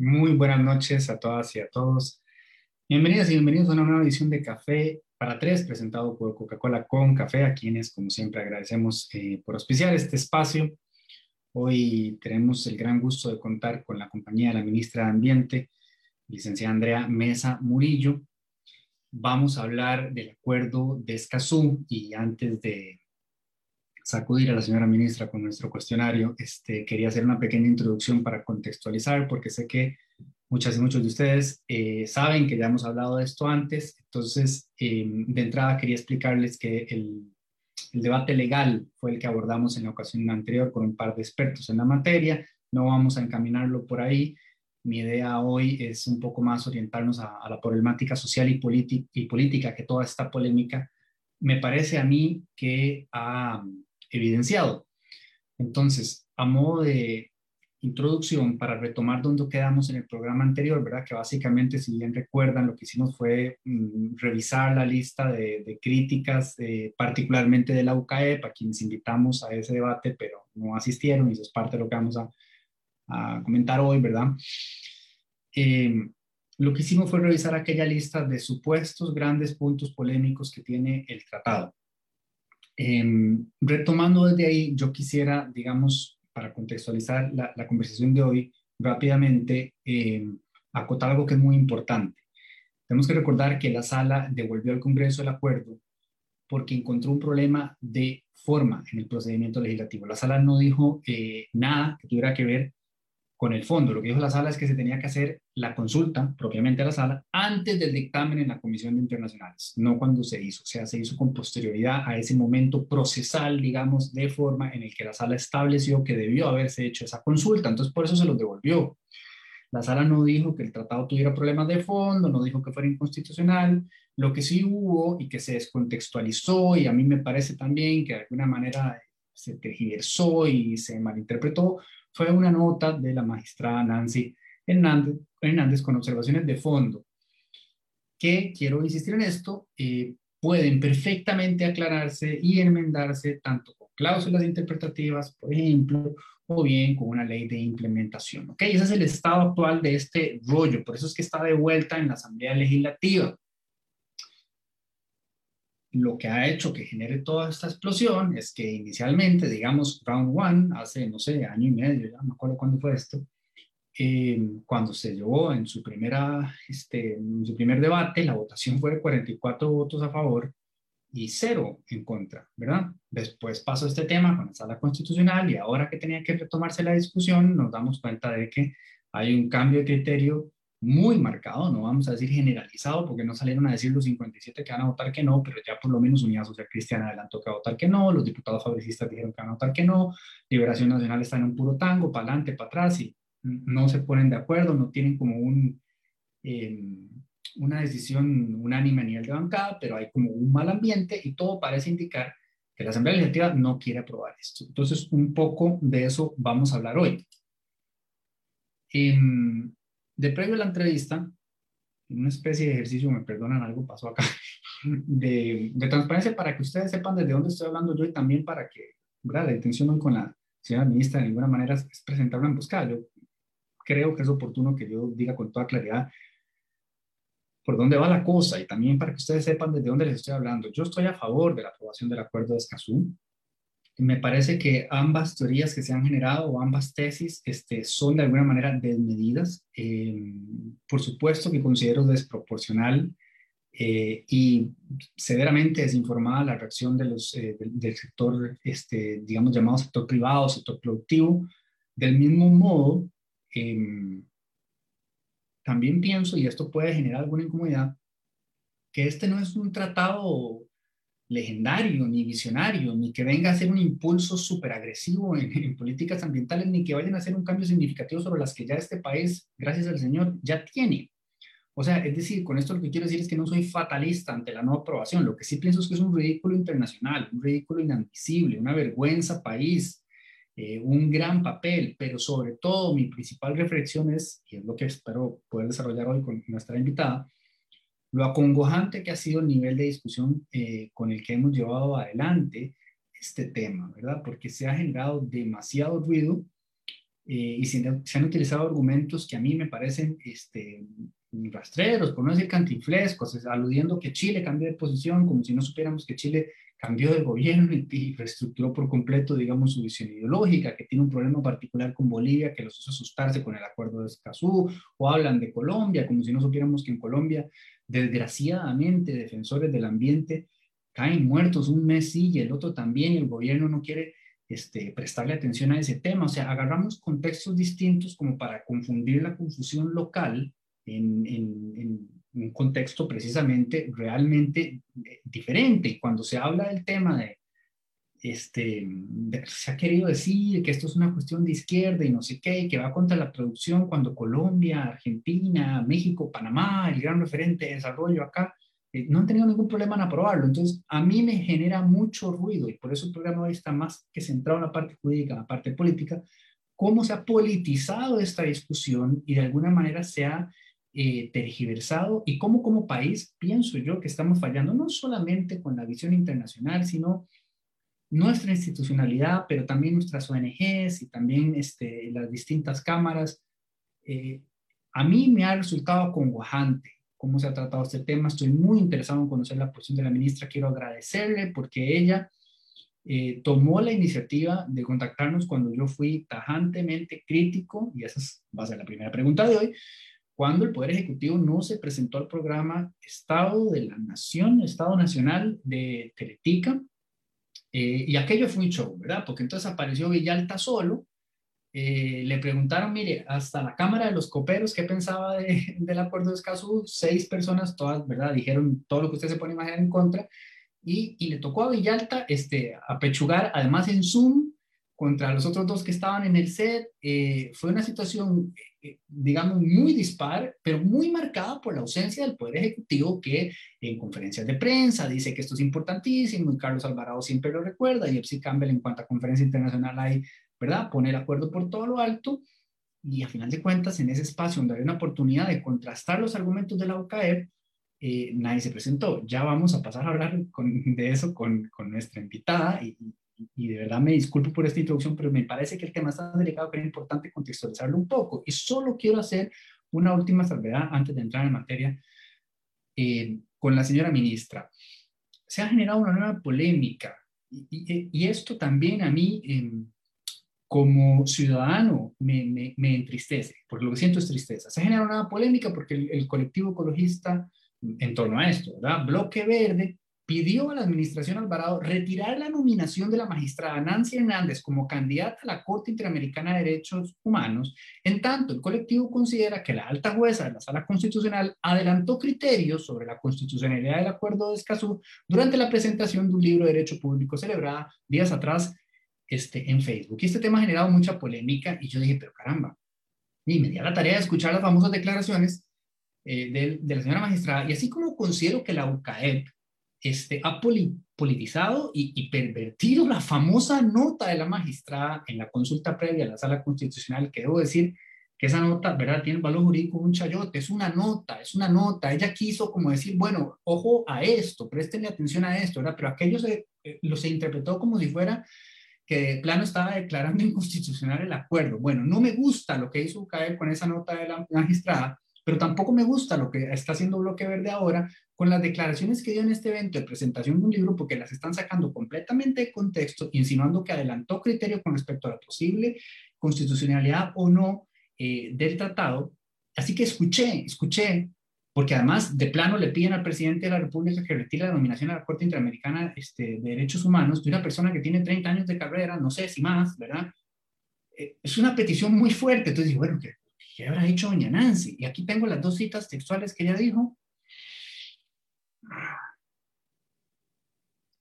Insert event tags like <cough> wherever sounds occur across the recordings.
Muy buenas noches a todas y a todos. Bienvenidas y bienvenidos a una nueva edición de Café para Tres, presentado por Coca-Cola con Café, a quienes, como siempre, agradecemos eh, por auspiciar este espacio. Hoy tenemos el gran gusto de contar con la compañía de la ministra de Ambiente, licenciada Andrea Mesa Murillo. Vamos a hablar del acuerdo de Escazú y antes de sacudir a la señora ministra con nuestro cuestionario, este, quería hacer una pequeña introducción para contextualizar, porque sé que muchas y muchos de ustedes eh, saben que ya hemos hablado de esto antes, entonces em, de entrada quería explicarles que el, el, debate legal fue el que abordamos en la ocasión anterior con un par de expertos en la materia, no vamos a encaminarlo por ahí, mi idea hoy es un poco más orientarnos a, a la problemática social y, y política que toda esta polémica me parece a mí que ha evidenciado. Entonces, a modo de introducción, para retomar donde quedamos en el programa anterior, ¿verdad? Que básicamente, si bien recuerdan, lo que hicimos fue mm, revisar la lista de, críticas, particularmente de la UCAEP, a quienes invitamos a ese debate, pero no asistieron, y eso es parte de lo que vamos a, comentar hoy, ¿verdad? Em, lo que hicimos fue revisar aquella lista de supuestos grandes puntos polémicos que tiene el tratado. Em, retomando desde ahí, yo quisiera, digamos, para contextualizar la, conversación de hoy rápidamente, em, acotar algo que es muy importante. Tenemos que recordar que la sala devolvió al Congreso el acuerdo porque encontró un problema de forma en el procedimiento legislativo. La sala no dijo eh, nada que tuviera que ver con el fondo. Lo que dijo la sala es que se tenía que hacer la consulta propiamente a la sala antes del dictamen en la Comisión de Internacionales, no cuando se hizo. O sea, se hizo con posterioridad a ese momento procesal, digamos, de forma en el que la sala estableció que debió haberse hecho esa consulta. Entonces, por eso se los devolvió. La sala no dijo que el tratado tuviera problemas de fondo, no dijo que fuera inconstitucional. Lo que sí hubo y que se descontextualizó, y a mí me parece también que de alguna manera se tergiversó y se malinterpretó, fue una nota de la magistrada Nancy Hernández, con observaciones de fondo, que, quiero insistir en esto, eh, pueden perfectamente aclararse y enmendarse tanto con cláusulas interpretativas, por ejemplo, o bien con una ley de implementación. ¿ok? Ese es el estado actual de este rollo, por eso es que está de vuelta en la Asamblea Legislativa lo que ha hecho que genere toda esta explosión es que inicialmente, digamos, round one, hace, no sé, año y medio, ya no me acuerdo cuándo fue esto, eh, cuando se llevó en su, primera, este, en su primer debate, la votación fue de 44 votos a favor y cero en contra, ¿verdad? Después pasó este tema con la sala constitucional y ahora que tenía que retomarse la discusión, nos damos cuenta de que hay un cambio de criterio muy marcado, no vamos a decir generalizado, porque no salieron a decir los 57 que van a votar que no, pero ya por lo menos Unidad Social Cristiana adelantó que va a votar que no, los diputados fabricistas dijeron que van a votar que no, Liberación Nacional está en un puro tango, para adelante, para atrás, y no se ponen de acuerdo, no tienen como un, em, una decisión unánime a nivel de bancada, pero hay como un mal ambiente y todo parece indicar que la Asamblea Legislativa no quiere aprobar esto. Entonces, un poco de eso vamos a hablar hoy. Em, de previo a la entrevista, una especie de ejercicio, me perdonan, algo pasó acá, <laughs> de, transparencia para que ustedes sepan desde dónde estoy hablando yo y también para que, ¿verdad? La intención con la señora ministra de ninguna manera es presentar una emboscada. Yo creo que es oportuno que yo diga con toda claridad por dónde va la cosa y también para que ustedes sepan desde dónde les estoy hablando. Yo estoy a favor de la aprobación del acuerdo de Escazú me parece que ambas teorías que se han generado o ambas tesis este, son de alguna manera desmedidas. Eh, por supuesto que considero desproporcional eh, y severamente desinformada la reacción de los, eh, del, sector, este, digamos, llamado sector privado, sector productivo. Del mismo modo, em, también pienso, y esto puede generar alguna incomodidad, que este no es un tratado legendario, ni visionario, ni que venga a ser un impulso súper agresivo en, políticas ambientales, ni que vayan a hacer un cambio significativo sobre las que ya este país, gracias al Señor, ya tiene. O sea, es decir, con esto lo que quiero decir es que no soy fatalista ante la no aprobación. Lo que sí pienso es que es un ridículo internacional, un ridículo inadmisible, una vergüenza país, eh, un gran papel, pero sobre todo mi principal reflexión es, y es lo que espero poder desarrollar hoy con nuestra invitada, lo acongojante que ha sido el nivel de discusión eh, con el que hemos llevado adelante este tema, ¿verdad? Porque se ha generado demasiado ruido eh, y se, han utilizado argumentos que a mí me parecen este, rastreros, por no decir cantinflescos, aludiendo que Chile cambió de posición, como si no supiéramos que Chile cambió de gobierno y, reestructuró por completo, digamos, su visión ideológica, que tiene un problema particular con Bolivia que los hizo asustarse con el acuerdo de Escazú, o hablan de Colombia, como si no supiéramos que en Colombia, desgraciadamente, defensores del ambiente caen muertos un mes sí y el otro también, y el gobierno no quiere este, prestarle atención a ese tema. O sea, agarramos contextos distintos como para confundir la confusión local en, en, un contexto precisamente realmente eh, diferente. Cuando se habla del tema de, este, se ha querido decir que esto es una cuestión de izquierda y no sé qué, que va contra la producción cuando Colombia, Argentina, México, Panamá, el gran referente de desarrollo acá, eh, no han tenido ningún problema en aprobarlo. Entonces, a mí me genera mucho ruido y por eso el programa hoy está más que centrado en la parte jurídica, en la parte política, cómo se ha politizado esta discusión y de alguna manera se ha eh, tergiversado y cómo como país pienso yo que estamos fallando no solamente con la visión internacional, sino nuestra institucionalidad, pero también nuestras ONGs y también este, las distintas cámaras. Eh, a mí me ha resultado acongojante cómo se ha tratado este tema. Estoy muy interesado en conocer la posición de la ministra. Quiero agradecerle porque ella eh, tomó la iniciativa de contactarnos cuando yo fui tajantemente crítico, y esa va a ser la primera pregunta de hoy, cuando el Poder Ejecutivo no se presentó al programa Estado de la Nación, Estado Nacional de Teletica, eh, y aquello fue un show, ¿verdad? Porque entonces apareció Villalta solo, eh, le preguntaron, mire, hasta la Cámara de los Coperos, ¿qué pensaba del acuerdo de Escazú? Seis personas, todas, ¿verdad? Dijeron todo lo que usted se pone a imaginar en contra. Y, y, le tocó a Villalta este, apechugar, además en Zoom, contra los otros dos que estaban en el set. Eh, fue una situación, eh, digamos, muy dispar, pero muy marcada por la ausencia del Poder Ejecutivo que en conferencias de prensa dice que esto es importantísimo y Carlos Alvarado siempre lo recuerda y Epsi Campbell en cuanto a conferencia internacional hay ¿verdad? Poner acuerdo por todo lo alto y a final de cuentas en ese espacio donde hay una oportunidad de contrastar los argumentos de la UCAER, eh, nadie se presentó. Ya vamos a pasar a hablar de eso con, con nuestra invitada y, y, de verdad me disculpo por esta introducción, pero me parece que el tema está tan delicado que es importante contextualizarlo un poco. Y solo quiero hacer una última salvedad antes de entrar en materia eh, con la señora ministra. Se ha generado una nueva polémica y, y esto también a mí... Eh, como ciudadano me, me, entristece, porque lo que siento es tristeza. Se genera una polémica porque el, colectivo ecologista en torno a esto, ¿verdad? Bloque Verde pidió a la administración Alvarado retirar la nominación de la magistrada Nancy Hernández como candidata a la Corte Interamericana de Derechos Humanos, en tanto el colectivo considera que la alta jueza de la Sala Constitucional adelantó criterios sobre la constitucionalidad del Acuerdo de Escazú durante la presentación de un libro de Derecho Público celebrada días atrás este, en Facebook. Y este tema ha generado mucha polémica y yo dije, pero caramba, y me di a la tarea de escuchar las famosas declaraciones eh, de, la señora magistrada y así como considero que la UCAEP este, ha politizado y, pervertido la famosa nota de la magistrada en la consulta previa a la sala constitucional, que debo decir que esa nota, ¿verdad? Tiene valor jurídico un chayote, es una nota, es una nota. Ella quiso como decir, bueno, ojo a esto, préstenle atención a esto, ¿verdad? Pero aquello se, eh, lo se interpretó como si fuera que de plano estaba declarando inconstitucional el acuerdo. Bueno, no me gusta lo que hizo UCAEL con esa nota de la magistrada, pero tampoco me gusta lo que está haciendo Bloque Verde ahora con las declaraciones que dio en este evento de presentación de un libro, porque las están sacando completamente de contexto, insinuando que adelantó criterio con respecto a la posible constitucionalidad o no eh, del tratado. Así que escuché, escuché porque además de plano le piden al presidente de la República que retire la nominación a la Corte Interamericana este, de Derechos Humanos de una persona que tiene 30 años de carrera, no sé si más, ¿verdad? Eh, es una petición muy fuerte. Entonces bueno, ¿qué, ¿qué, habrá dicho doña Nancy? Y aquí tengo las dos citas textuales que ella dijo.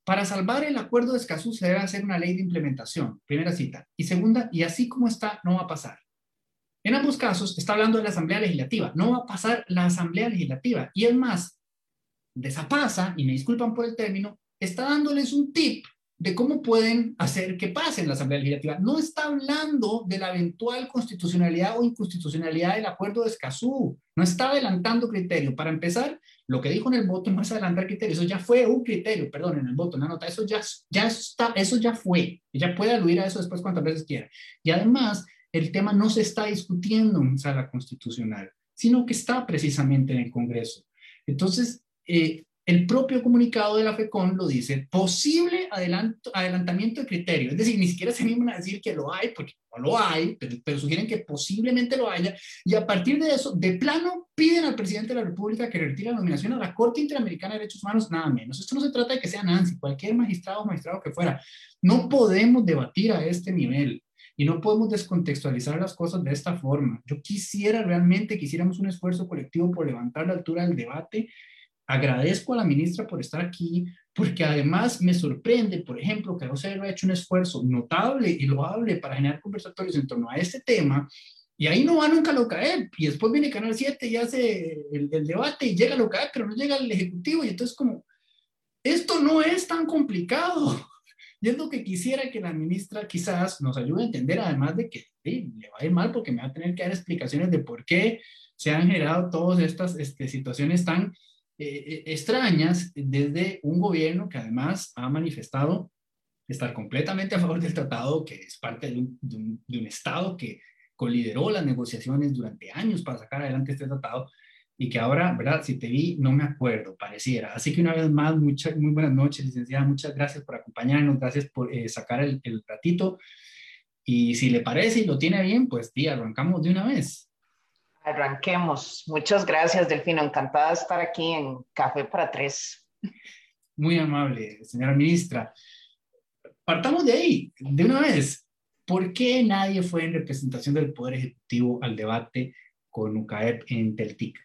Para salvar el acuerdo de Escazú se debe hacer una ley de implementación, primera cita. Y segunda, y así como está, no va a pasar. En ambos casos está hablando de la Asamblea Legislativa. No va a pasar la Asamblea Legislativa. Y es más, desapasa, y me disculpan por el término, está dándoles un tip de cómo pueden hacer que pase en la Asamblea Legislativa. No está hablando de la eventual constitucionalidad o inconstitucionalidad del acuerdo de Escazú. No está adelantando criterio. Para empezar, lo que dijo en el voto no es adelantar criterio. Eso ya fue un criterio, perdón, en el voto, en la nota. Eso ya, ya está, eso ya fue. Ella puede aludir a eso después cuantas veces quiera. Y además, el tema no se está discutiendo en sala constitucional, sino que está precisamente en el Congreso. Entonces, eh, el propio comunicado de la FECON lo dice, posible adelantamiento de criterio. Es decir, ni siquiera se animan a decir que lo hay, porque no lo hay, pero, pero, sugieren que posiblemente lo haya. Y a partir de eso, de plano, piden al presidente de la República que retire la nominación a la Corte Interamericana de Derechos Humanos, nada menos. Esto no se trata de que sea Nancy, cualquier magistrado o magistrado que fuera. No podemos debatir a este nivel. Y no podemos descontextualizar las cosas de esta forma. Yo quisiera realmente, quisiéramos un esfuerzo colectivo por levantar la altura del debate Agradezco a la ministra por estar aquí, porque además me sorprende, por ejemplo, que Rosario ha hecho un esfuerzo notable y loable para generar conversatorios en torno a este tema, y ahí no va nunca lo caer, y después viene Canal 7 y hace el, debate y llega caer, pero no llega el Ejecutivo, y entonces como, esto no es tan complicado. <laughs> Y es lo que quisiera que la ministra quizás nos ayude a entender, además de que le va a ir mal porque me va a tener que dar explicaciones de por qué se han generado todas estas este, situaciones tan eh, eh, extrañas desde un gobierno que además ha manifestado estar completamente a favor del tratado, que es parte de un, de un, Estado que colideró las negociaciones durante años para sacar adelante este tratado y que ahora, ¿verdad? Si te vi, no me acuerdo, pareciera. Así que una vez más, muchas, muy buenas noches, licenciada. Muchas gracias por acompañarnos, gracias por eh, sacar el, el ratito. Y si le parece y lo tiene bien, pues, tía, arrancamos de una vez. Arranquemos. Muchas gracias, Delfino. Encantada de estar aquí en Café para Tres. Muy amable, señora ministra. Partamos de ahí, de una vez. ¿Por qué nadie fue en representación del Poder Ejecutivo al debate con UCAEP en Teltica?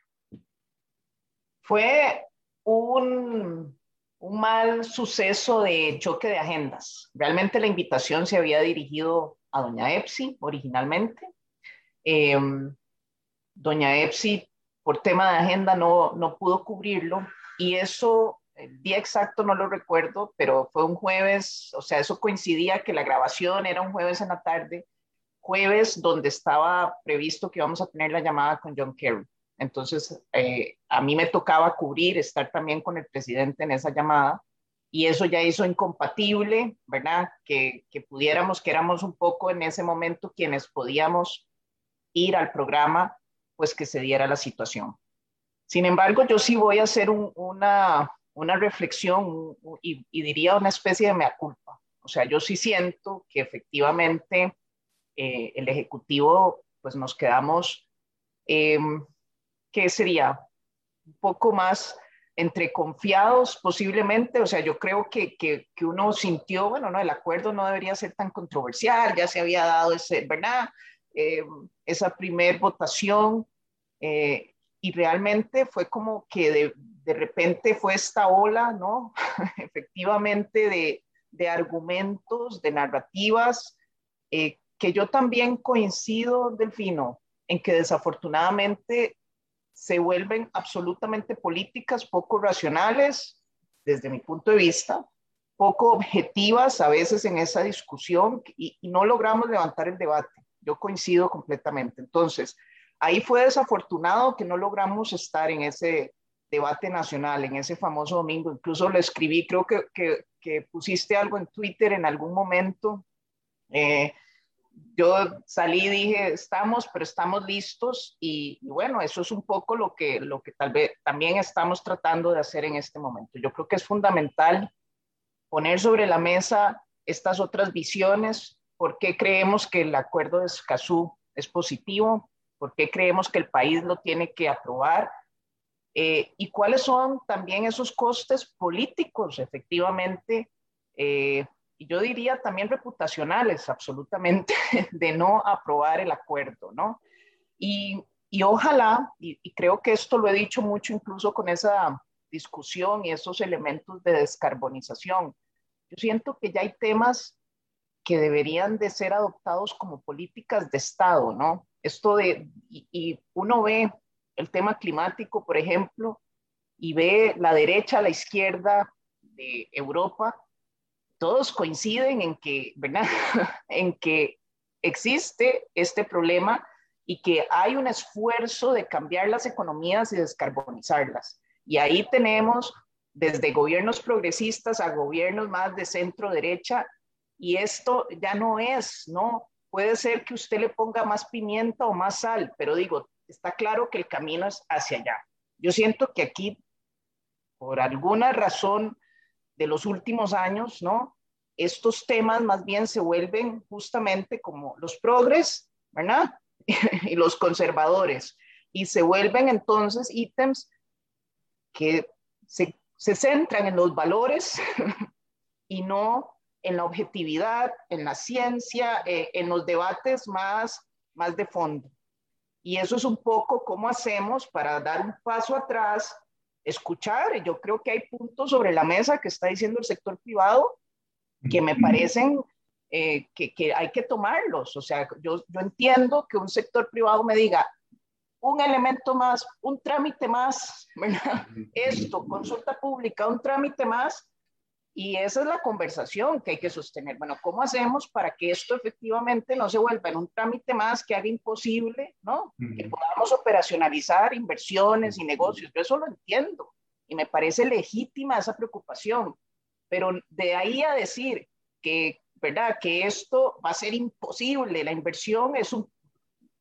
Fue un, un mal suceso de choque de agendas. Realmente la invitación se había dirigido a doña Epsi originalmente. Eh, doña Epsi, por tema de agenda, no, no pudo cubrirlo y eso, el día exacto no lo recuerdo, pero fue un jueves, o sea, eso coincidía que la grabación era un jueves en la tarde, jueves donde estaba previsto que íbamos a tener la llamada con John Kerry. Entonces, eh, a mí me tocaba cubrir, estar también con el presidente en esa llamada y eso ya hizo incompatible, ¿verdad? Que, que pudiéramos, que éramos un poco en ese momento quienes podíamos ir al programa pues que se diera la situación. Sin embargo, yo sí voy a hacer una, una reflexión y, diría una especie de mea culpa. O sea, yo sí siento que efectivamente eh, el Ejecutivo, pues nos quedamos, eh, ¿qué sería? Un poco más entre confiados posiblemente, o sea, yo creo que, que, uno sintió, bueno, no, el acuerdo no debería ser tan controversial, ya se había dado ese, ¿verdad? Eh, esa primer votación eh, y realmente fue como que de, de, repente fue esta ola, ¿no? <laughs> Efectivamente de, de, argumentos, de narrativas, eh, que yo también coincido, Delfino, en que desafortunadamente se vuelven absolutamente políticas, poco racionales, desde mi punto de vista, poco objetivas a veces en esa discusión y, y no logramos levantar el debate. Yo coincido completamente. Entonces, ahí fue desafortunado que no logramos estar en ese debate nacional, en ese famoso domingo. Incluso lo escribí, creo que, que, pusiste algo en Twitter en algún momento. Eh, yo salí y dije, estamos, pero estamos listos y, bueno, eso es un poco lo que, lo que tal vez también estamos tratando de hacer en este momento. Yo creo que es fundamental poner sobre la mesa estas otras visiones, por qué creemos que el acuerdo de Escazú es positivo, por qué creemos que el país lo tiene que aprobar eh, y cuáles son también esos costes políticos, efectivamente, eh, y yo diría también reputacionales, absolutamente, <laughs> de no aprobar el acuerdo, ¿no? Y, y ojalá, y, y creo que esto lo he dicho mucho incluso con esa discusión y esos elementos de descarbonización, yo siento que ya hay temas que deberían de ser adoptados como políticas de Estado, ¿no? Esto de, y, uno ve el tema climático, por ejemplo, y ve la derecha, la izquierda de Europa, todos coinciden en que, ¿verdad? <laughs> en que existe este problema y que hay un esfuerzo de cambiar las economías y descarbonizarlas. Y ahí tenemos desde gobiernos progresistas a gobiernos más de centro derecha y esto ya no es, ¿no? Puede ser que usted le ponga más pimienta o más sal, pero digo, está claro que el camino es hacia allá. Yo siento que aquí, por alguna razón de los últimos años, ¿no? Estos temas más bien se vuelven justamente como los progres, ¿verdad? <laughs> y los conservadores. Y se vuelven entonces ítems que se, se centran en los valores <laughs> y no en la objetividad, en la ciencia, eh, en los debates más, más de fondo. Y eso es un poco cómo hacemos para dar un paso atrás, escuchar. Yo creo que hay puntos sobre la mesa que está diciendo el sector privado que me parecen eh, que, que, hay que tomarlos. O sea, yo, yo entiendo que un sector privado me diga, un elemento más, un trámite más, <laughs> ¿verdad? Esto, consulta pública, un trámite más, y esa es la conversación que hay que sostener. Bueno, ¿cómo hacemos para que esto efectivamente no se vuelva en un trámite más que haga imposible, ¿no? Que podamos operacionalizar inversiones y negocios. Yo eso lo entiendo y me parece legítima esa preocupación. Pero de ahí a decir que, ¿verdad? Que esto va a ser imposible, la inversión es un,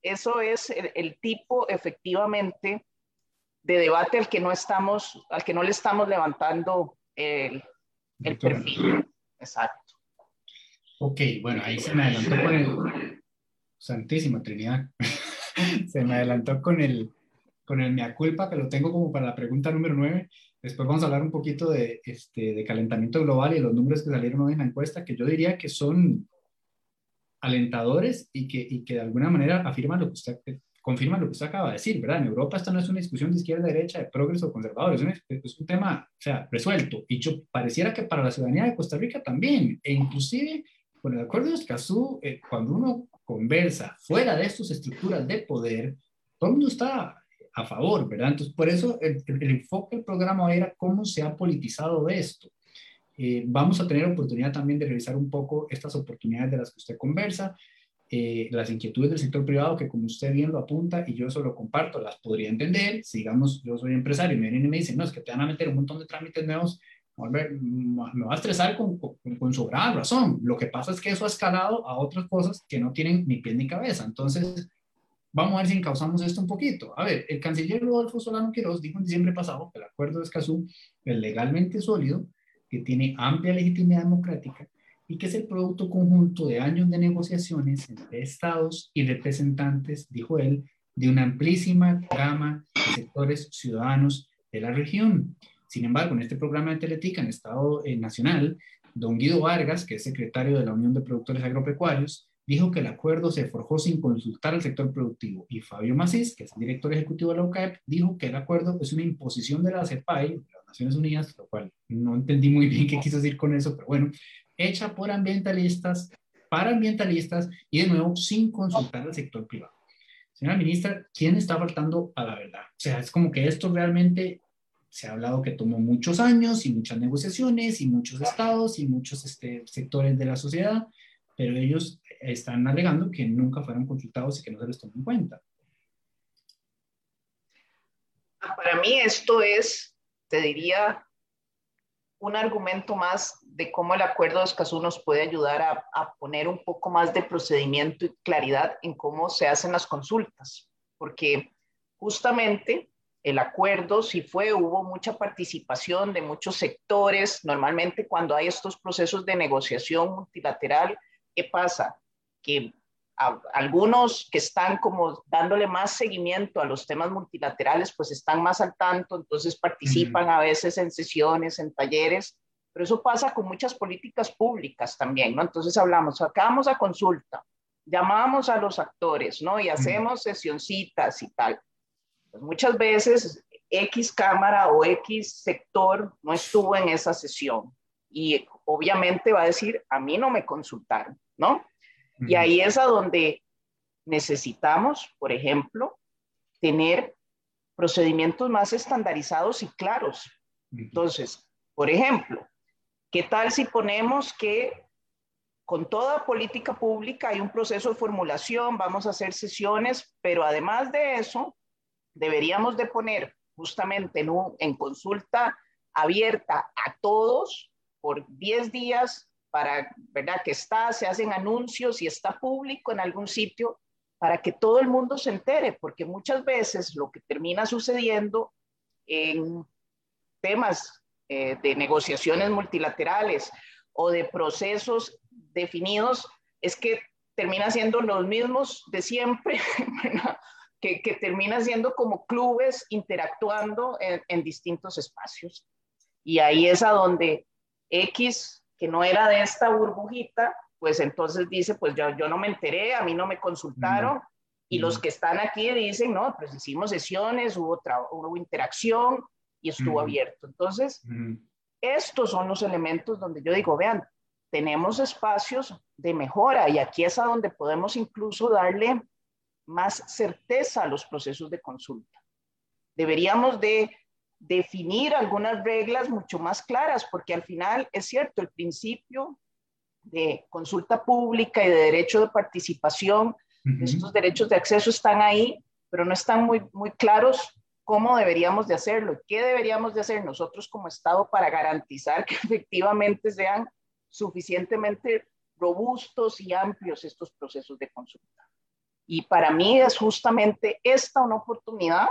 eso es el, el tipo efectivamente de debate al que no estamos, al que no le estamos levantando el, el perfil. Exacto. Ok, bueno, ahí se me adelantó con el Santísima Trinidad. <laughs> se me adelantó con el con el mea culpa, que lo tengo como para la pregunta número 9. Después vamos a hablar un poquito de, este, de calentamiento global y los números que salieron hoy en la encuesta, que yo diría que son alentadores y que, y que de alguna manera afirman lo que usted confirma lo que usted acaba de decir, ¿verdad? En Europa esta no es una discusión de izquierda, derecha, de progreso o conservador, es un, es un tema, o sea, resuelto. Y yo pareciera que para la ciudadanía de Costa Rica también, e inclusive con el acuerdo de Escazú, eh, cuando uno conversa fuera de estas estructuras de poder, todo el mundo está a favor, ¿verdad? Entonces, por eso el, el, enfoque del programa era cómo se ha politizado esto. Eh, vamos a tener oportunidad también de revisar un poco estas oportunidades de las que usted conversa. Eh, las inquietudes del sector privado, que como usted bien lo apunta, y yo eso lo comparto, las podría entender. Si, digamos, yo soy empresario y me vienen y me dicen, no, es que te van a meter un montón de trámites nuevos, me va a estresar con, con, con sobrada razón. Lo que pasa es que eso ha escalado a otras cosas que no tienen ni pie ni cabeza. Entonces, vamos a ver si encauzamos esto un poquito. A ver, el canciller Rodolfo Solano Quiroz dijo en diciembre pasado que el acuerdo de Escazú es legalmente sólido, que tiene amplia legitimidad democrática y que es el producto conjunto de años de negociaciones entre estados y representantes, dijo él, de una amplísima gama de sectores ciudadanos de la región. Sin embargo, en este programa de Teletica en Estado eh, Nacional, don Guido Vargas, que es secretario de la Unión de Productores Agropecuarios, dijo que el acuerdo se forjó sin consultar al sector productivo. Y Fabio Macís, que es el director ejecutivo de la UCAEP, dijo que el acuerdo es una imposición de la CEPAI, de las Naciones Unidas, lo cual no entendí muy bien qué quiso decir con eso, pero bueno, hecha por ambientalistas, para ambientalistas y de nuevo sin consultar al sector privado. Señora ministra, ¿quién está faltando a la verdad? O sea, es como que esto realmente se ha hablado que tomó muchos años y muchas negociaciones y muchos estados y muchos este, sectores de la sociedad, pero ellos están alegando que nunca fueron consultados y que no se les tomó en cuenta. Para mí esto es, te diría, un argumento más de cómo el acuerdo de Escazú nos puede ayudar a, poner un poco más de procedimiento y claridad en cómo se hacen las consultas, porque justamente el acuerdo, si fue, hubo mucha participación de muchos sectores. Normalmente cuando hay estos procesos de negociación multilateral, ¿qué pasa? Que algunos que están como dándole más seguimiento a los temas multilaterales, pues están más al tanto, entonces participan a veces en sesiones, en talleres, pero eso pasa con muchas políticas públicas también, ¿no? Entonces hablamos, sacamos a consulta, llamamos a los actores, ¿no? Y hacemos sesioncitas y tal. Pues muchas veces X cámara o X sector no estuvo en esa sesión y obviamente va a decir, a mí no me consultaron, ¿no? Y ahí es a donde necesitamos, por ejemplo, tener procedimientos más estandarizados y claros. Entonces, por ejemplo, ¿qué tal si ponemos que con toda política pública hay un proceso de formulación, vamos a hacer sesiones, pero además de eso, deberíamos de poner justamente en, un, en consulta abierta a todos por 10 días para, ¿verdad? Que está, se hacen anuncios y está público en algún sitio para que todo el mundo se entere, porque muchas veces lo que termina sucediendo en temas eh, de negociaciones multilaterales o de procesos definidos es que termina siendo los mismos de siempre, <laughs> que, termina siendo como clubes interactuando en distintos espacios. Y ahí es a donde X, que no era de esta burbujita, pues entonces dice, pues yo, yo no me enteré, a mí no me consultaron. Y los que están aquí dicen, no, pues hicimos sesiones, hubo, hubo interacción y estuvo abierto. Entonces, estos son los elementos donde yo digo, vean, tenemos espacios de mejora y aquí es a donde podemos incluso darle más certeza a los procesos de consulta. Deberíamos de definir algunas reglas mucho más claras, porque al final es cierto, el principio de consulta pública y de derecho de participación, estos derechos de acceso están ahí, pero no están muy, muy claros cómo deberíamos de hacerlo y qué deberíamos de hacer nosotros como Estado para garantizar que <laughs> efectivamente sean suficientemente robustos y amplios estos procesos de consulta. Y para mí es justamente esta una oportunidad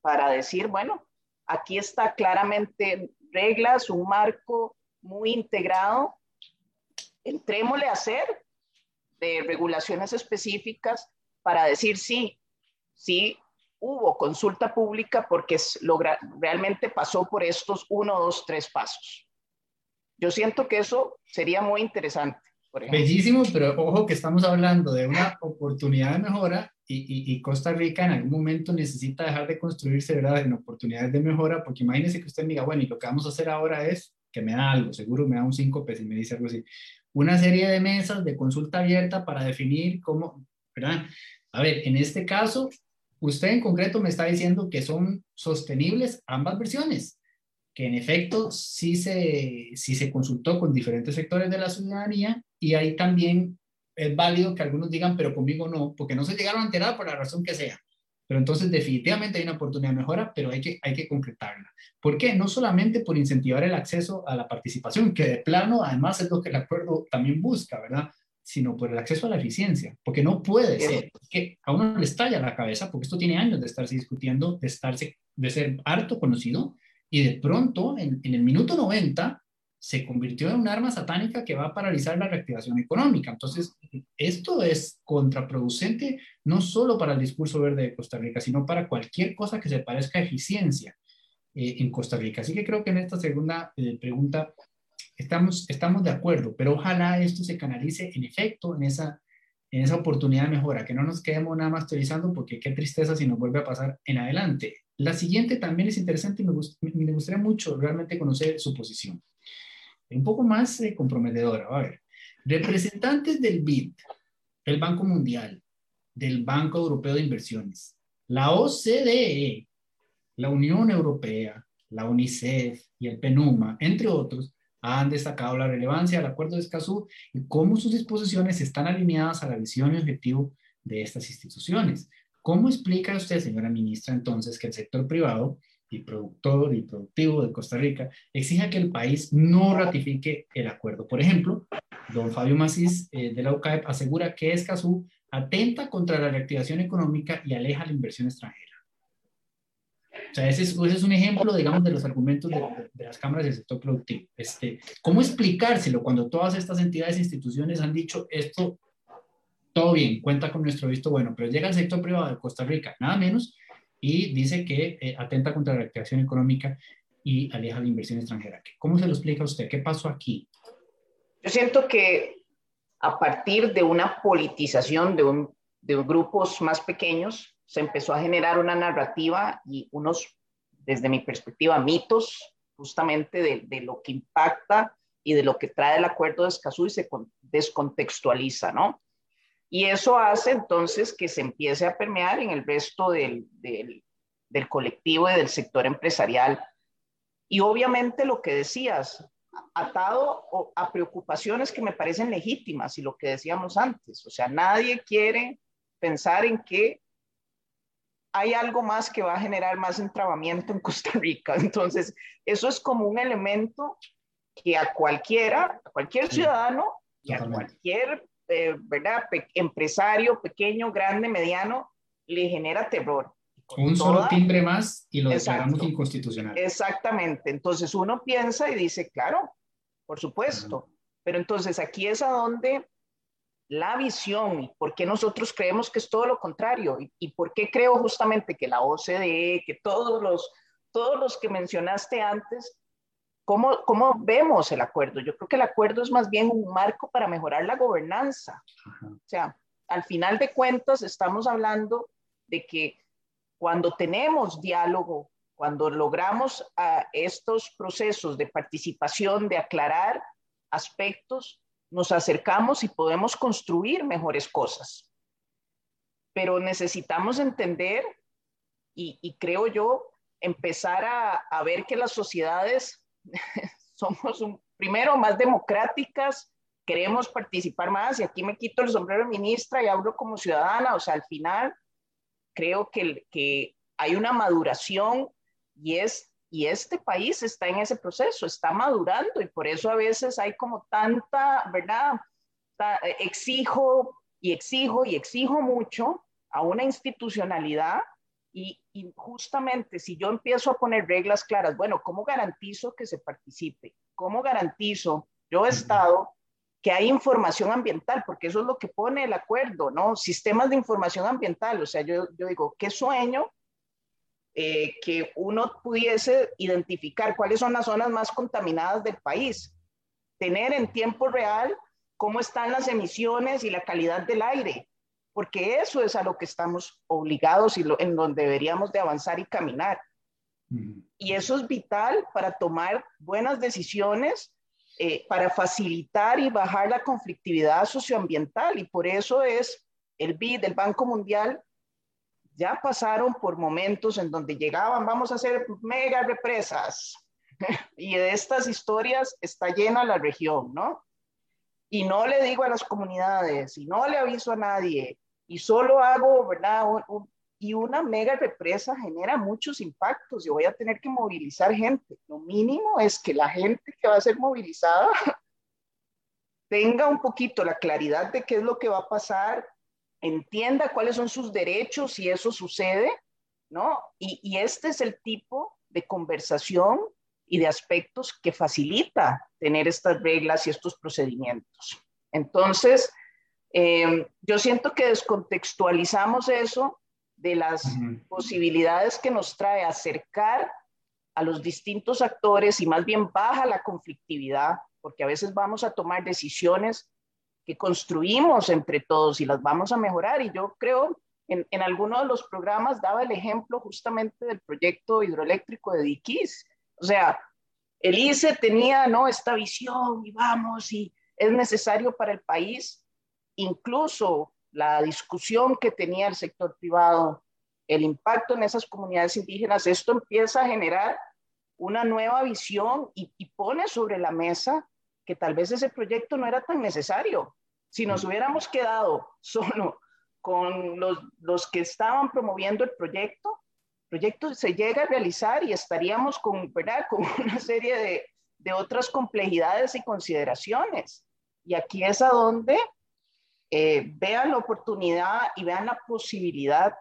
para decir, bueno, aquí está claramente reglas, un marco muy integrado. Entrémosle a hacer de regulaciones específicas para decir sí, sí hubo consulta pública porque realmente pasó por estos uno, dos, tres pasos. Yo siento que eso sería muy interesante. Bellísimo, pero ojo que estamos hablando de una oportunidad de mejora y, y, Costa Rica en algún momento necesita dejar de construirse, ¿verdad?, en oportunidades de mejora, porque imagínese que usted diga, bueno, y lo que vamos a hacer ahora es que me da algo, seguro me da un 5 pesos y me dice algo así. Una serie de mesas de consulta abierta para definir cómo, ¿verdad? A ver, en este caso, usted en concreto me está diciendo que son sostenibles ambas versiones que en efecto sí se, sí se consultó con diferentes sectores de la ciudadanía y ahí también es válido que algunos digan, pero conmigo no, porque no se llegaron a enterar por la razón que sea. Pero entonces definitivamente hay una oportunidad de mejora, pero hay que, hay que concretarla. ¿Por qué? No solamente por incentivar el acceso a la participación, que de plano además es lo que el acuerdo también busca, ¿verdad? Sino por el acceso a la eficiencia, porque no puede ser que a uno le estalla la cabeza, porque esto tiene años de estarse discutiendo, de, estarse, de ser harto conocido, y de pronto, en, el minuto 90, se convirtió en un arma satánica que va a paralizar la reactivación económica. Entonces, esto es contraproducente no solo para el discurso verde de Costa Rica, sino para cualquier cosa que se parezca a eficiencia eh, en Costa Rica. Así que creo que en esta segunda eh, pregunta estamos, estamos de acuerdo, pero ojalá esto se canalice en efecto en esa, en esa oportunidad de mejora, que no nos quedemos nada más teorizando porque qué tristeza si nos vuelve a pasar en adelante. La siguiente también es interesante y me, gustaría mucho realmente conocer su posición. Un poco más eh, comprometedora. A ver, representantes del BID, el Banco Mundial, del Banco Europeo de Inversiones, la OCDE, la Unión Europea, la UNICEF y el PENUMA, entre otros, han destacado la relevancia del Acuerdo de Escazú y cómo sus disposiciones están alineadas a la visión y objetivo de estas instituciones. ¿Cómo explica usted, señora ministra, entonces que el sector privado y productor y productivo de Costa Rica exija que el país no ratifique el acuerdo? Por ejemplo, don Fabio Macís eh, de la UCAEP asegura que Escazú atenta contra la reactivación económica y aleja la inversión extranjera. O sea, ese es, un ejemplo, digamos, de los argumentos de, de, las cámaras del sector productivo. Este, ¿Cómo explicárselo cuando todas estas entidades e instituciones han dicho esto todo bien, cuenta con nuestro visto bueno, pero llega el sector privado de Costa Rica, nada menos, y dice que eh, atenta contra la reactivación económica y aleja la inversión extranjera. ¿Cómo se lo explica usted? ¿Qué pasó aquí? Yo siento que a partir de una politización de, un, de grupos más pequeños, se empezó a generar una narrativa y unos, desde mi perspectiva, mitos justamente de, de lo que impacta y de lo que trae el acuerdo de Escazú y se descontextualiza, ¿no? Y eso hace entonces que se empiece a permear en el resto del, del, del colectivo y del sector empresarial. Y obviamente lo que decías, atado a preocupaciones que me parecen legítimas y lo que decíamos antes, o sea, nadie quiere pensar en que hay algo más que va a generar más entrabamiento en Costa Rica. <laughs> Entonces, eso es como un elemento que a cualquiera, a cualquier ciudadano y a cualquier eh, ¿verdad? empresario, pequeño, grande, mediano, le genera terror. Un solo timbre más y lo declaramos inconstitucional. Exactamente. Entonces uno piensa y dice, claro, por supuesto. Pero entonces aquí es a donde la visión y por qué nosotros creemos que es todo lo contrario y, y por qué creo justamente que la OCDE, que todos los, todos los que mencionaste antes, ¿cómo, ¿cómo vemos el acuerdo? Yo creo que el acuerdo es más bien un marco para mejorar la gobernanza. O sea, al final de cuentas estamos hablando de que cuando tenemos diálogo, cuando logramos uh, estos procesos de participación, de aclarar aspectos, nos acercamos y podemos construir mejores cosas. Pero necesitamos entender, y, y creo yo, empezar a, a, ver que las sociedades <laughs> somos un, primero más democráticas, queremos participar más, y aquí me quito el sombrero de ministra y hablo como ciudadana, o sea, al final creo que, que hay una maduración y, es, y este país está en ese proceso, está madurando y por eso a veces hay como tanta, ¿verdad? Exijo y exijo y exijo mucho a una institucionalidad y, y, justamente si yo empiezo a poner reglas claras, bueno, ¿cómo garantizo que se participe? ¿Cómo garantizo? Yo estado que hay información ambiental, porque eso es lo que pone el acuerdo, ¿no? Sistemas de información ambiental, o sea, yo, yo digo, qué sueño eh, que uno pudiese identificar cuáles son las zonas más contaminadas del país, tener en tiempo real cómo están las emisiones y la calidad del aire, porque eso es a lo que estamos obligados y lo, en donde deberíamos de avanzar y caminar. Y eso es vital para tomar buenas decisiones eh, para facilitar y bajar la conflictividad socioambiental. Y por eso es el BID, el Banco Mundial, ya pasaron por momentos en donde llegaban, vamos a hacer mega represas. <laughs> y de estas historias está llena la región, ¿no? Y no le digo a las comunidades, y no le aviso a nadie, y solo hago, ¿verdad? un, y una mega represa genera muchos impactos y voy a tener que movilizar gente. Lo mínimo es que la gente que va a ser movilizada <laughs> tenga un poquito la claridad de qué es lo que va a pasar, entienda cuáles son sus derechos si eso sucede, ¿no? Y, y este es el tipo de conversación y de aspectos que facilita tener estas reglas y estos procedimientos. Entonces, eh, yo siento que descontextualizamos eso de las posibilidades que nos trae acercar a los distintos actores y más bien baja la conflictividad, porque a veces vamos a tomar decisiones que construimos entre todos y las vamos a mejorar. Y yo creo, en, en alguno de los programas daba el ejemplo justamente del proyecto hidroeléctrico de Diquís. O sea, el ICE tenía ¿no? esta visión y vamos, y es necesario para el país, incluso la discusión que tenía el sector privado, el impacto en esas comunidades indígenas, esto empieza a generar una nueva visión y, y pone sobre la mesa que tal vez ese proyecto no era tan necesario. Si nos hubiéramos quedado <laughs> solo con los, los que estaban promoviendo el proyecto, el proyecto se llega a realizar y estaríamos con, ¿verdad? <laughs> con una serie de, de otras complejidades y consideraciones. Y aquí es a donde eh, vean la oportunidad y vean la posibilidad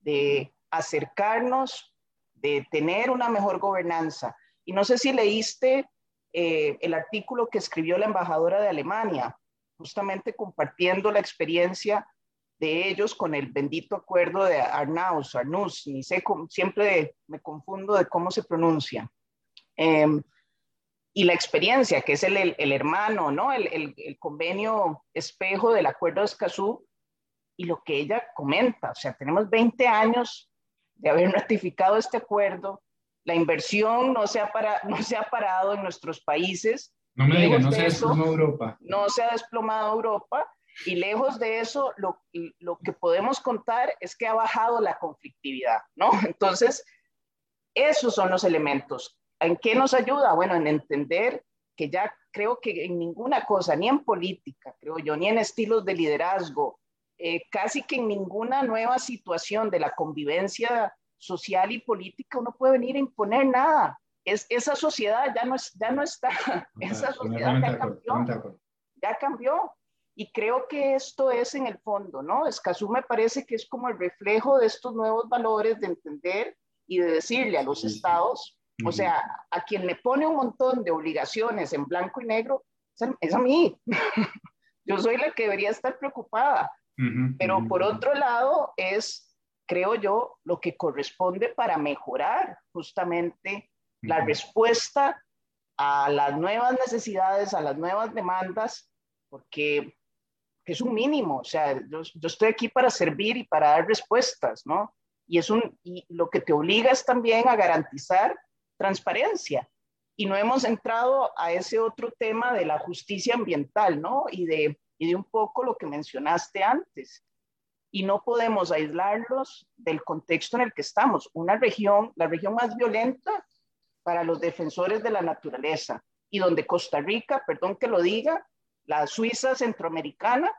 de acercarnos, de tener una mejor gobernanza. Y no sé si leíste eh, el artículo que escribió la embajadora de Alemania, justamente compartiendo la experiencia de ellos con el bendito acuerdo de Arnaus, Arnus, ni sé, siempre me confundo de cómo se pronuncia. Eh, y la experiencia, que es el, el, el hermano, ¿no? El, el, convenio espejo del acuerdo de Escazú, y lo que ella comenta, o sea, tenemos 20 años de haber <laughs> ratificado este acuerdo, la inversión no se ha, para, no se ha parado en nuestros países. No me digas, no se ha desplomado Europa. No se ha desplomado Europa, y lejos de eso, lo, lo que podemos contar es que ha bajado la conflictividad, ¿no? <laughs> Entonces, esos son los elementos ¿En qué nos ayuda? Bueno, en entender que ya creo que en ninguna cosa, ni en política, creo yo, ni en estilos de liderazgo, eh, casi que en ninguna nueva situación de la convivencia social y política uno puede venir a imponer nada. es, esa sociedad ya no, es, ya no está, <laughs> esa sociedad ya cambió, ya cambió. Y creo que esto es en el fondo, ¿no? Escazú me parece que es como el reflejo de estos nuevos valores de entender y de decirle a los estados, o sea, a quien le pone un montón de obligaciones en blanco y negro, es a, mí. <laughs> Yo soy la que debería estar preocupada. Pero por otro lado, es, creo yo, lo que corresponde para mejorar justamente la respuesta a las nuevas necesidades, a las nuevas demandas, porque es un mínimo, o sea, yo, estoy aquí para servir y para dar respuestas, ¿no? Y, es un, y lo que te obliga es también a garantizar transparencia. Y no hemos entrado a ese otro tema de la justicia ambiental, ¿no? Y de, y de un poco lo que mencionaste antes. Y no podemos aislarlos del contexto en el que estamos. Una región, la región más violenta para los defensores de la naturaleza y donde Costa Rica, perdón que lo diga, la Suiza centroamericana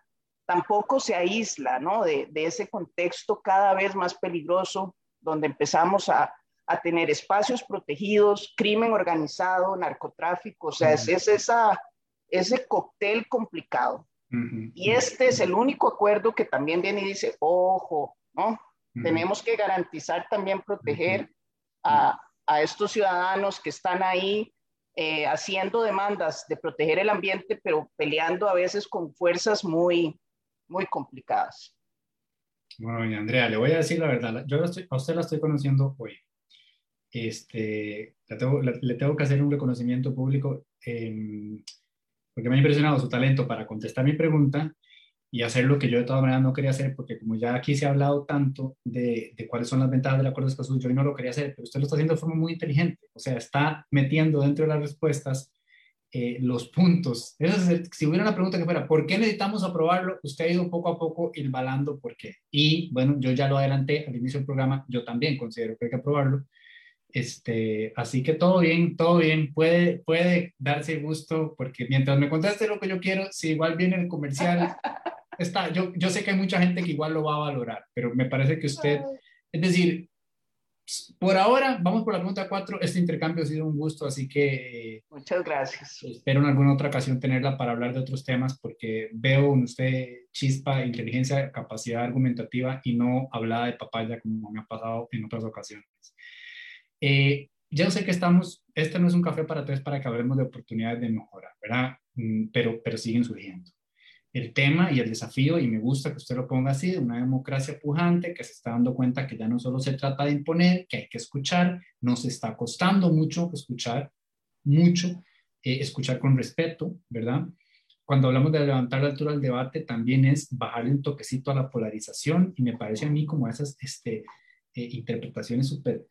tampoco se aísla ¿no? de, ese contexto cada vez más peligroso donde empezamos a, tener espacios protegidos, crimen organizado, narcotráfico, o sea, es, esa, ese cóctel complicado. Y este es el único acuerdo que también viene y dice, ojo, ¿no? Tenemos que garantizar también proteger a, a estos ciudadanos que están ahí eh, haciendo demandas de proteger el ambiente, pero peleando a veces con fuerzas muy, muy complicadas. Bueno, doña Andrea, le voy a decir la verdad. Yo a usted la estoy conociendo hoy. Este, le tengo que hacer un reconocimiento público eh, porque me ha impresionado su talento para contestar mi pregunta y hacer lo que yo de todas maneras no quería hacer, porque como ya aquí se ha hablado tanto de, de cuáles son las ventajas del acuerdo de Escazú, yo no lo quería hacer, pero usted lo está haciendo de forma muy inteligente, o sea, está metiendo dentro de las respuestas eh, los puntos. si hubiera una pregunta que fuera, ¿por qué necesitamos aprobarlo? Usted ha ido poco a poco balando por qué. Y bueno, yo ya lo adelanté al inicio del programa, yo también considero que hay que aprobarlo. Este, así que todo bien, todo bien, puede, puede darse gusto, porque mientras me contaste lo que yo quiero, si igual viene el comercial, <laughs> está, yo, yo sé que hay mucha gente que igual lo va a valorar, pero me parece que usted, es decir, por ahora, vamos por la pregunta 4. Este intercambio ha sido un gusto, así que. Muchas gracias. Espero en alguna otra ocasión tenerla para hablar de otros temas, porque veo en usted chispa, inteligencia, capacidad argumentativa y no hablada de papaya como me ha pasado en otras ocasiones. Eh, ya sé que estamos, este no es un café para tres para que hablemos de oportunidades de mejora, ¿verdad? Mm, pero, pero siguen surgiendo el tema y el desafío, y me gusta que usted lo ponga así, de una democracia pujante que se está dando cuenta que ya no solo se trata de imponer, que hay que escuchar, nos está costando mucho escuchar, mucho, eh, escuchar con respeto, ¿verdad? Cuando hablamos de levantar la altura del debate, también es bajarle un toquecito a la polarización, y me parece a mí como esas este, eh, interpretaciones súper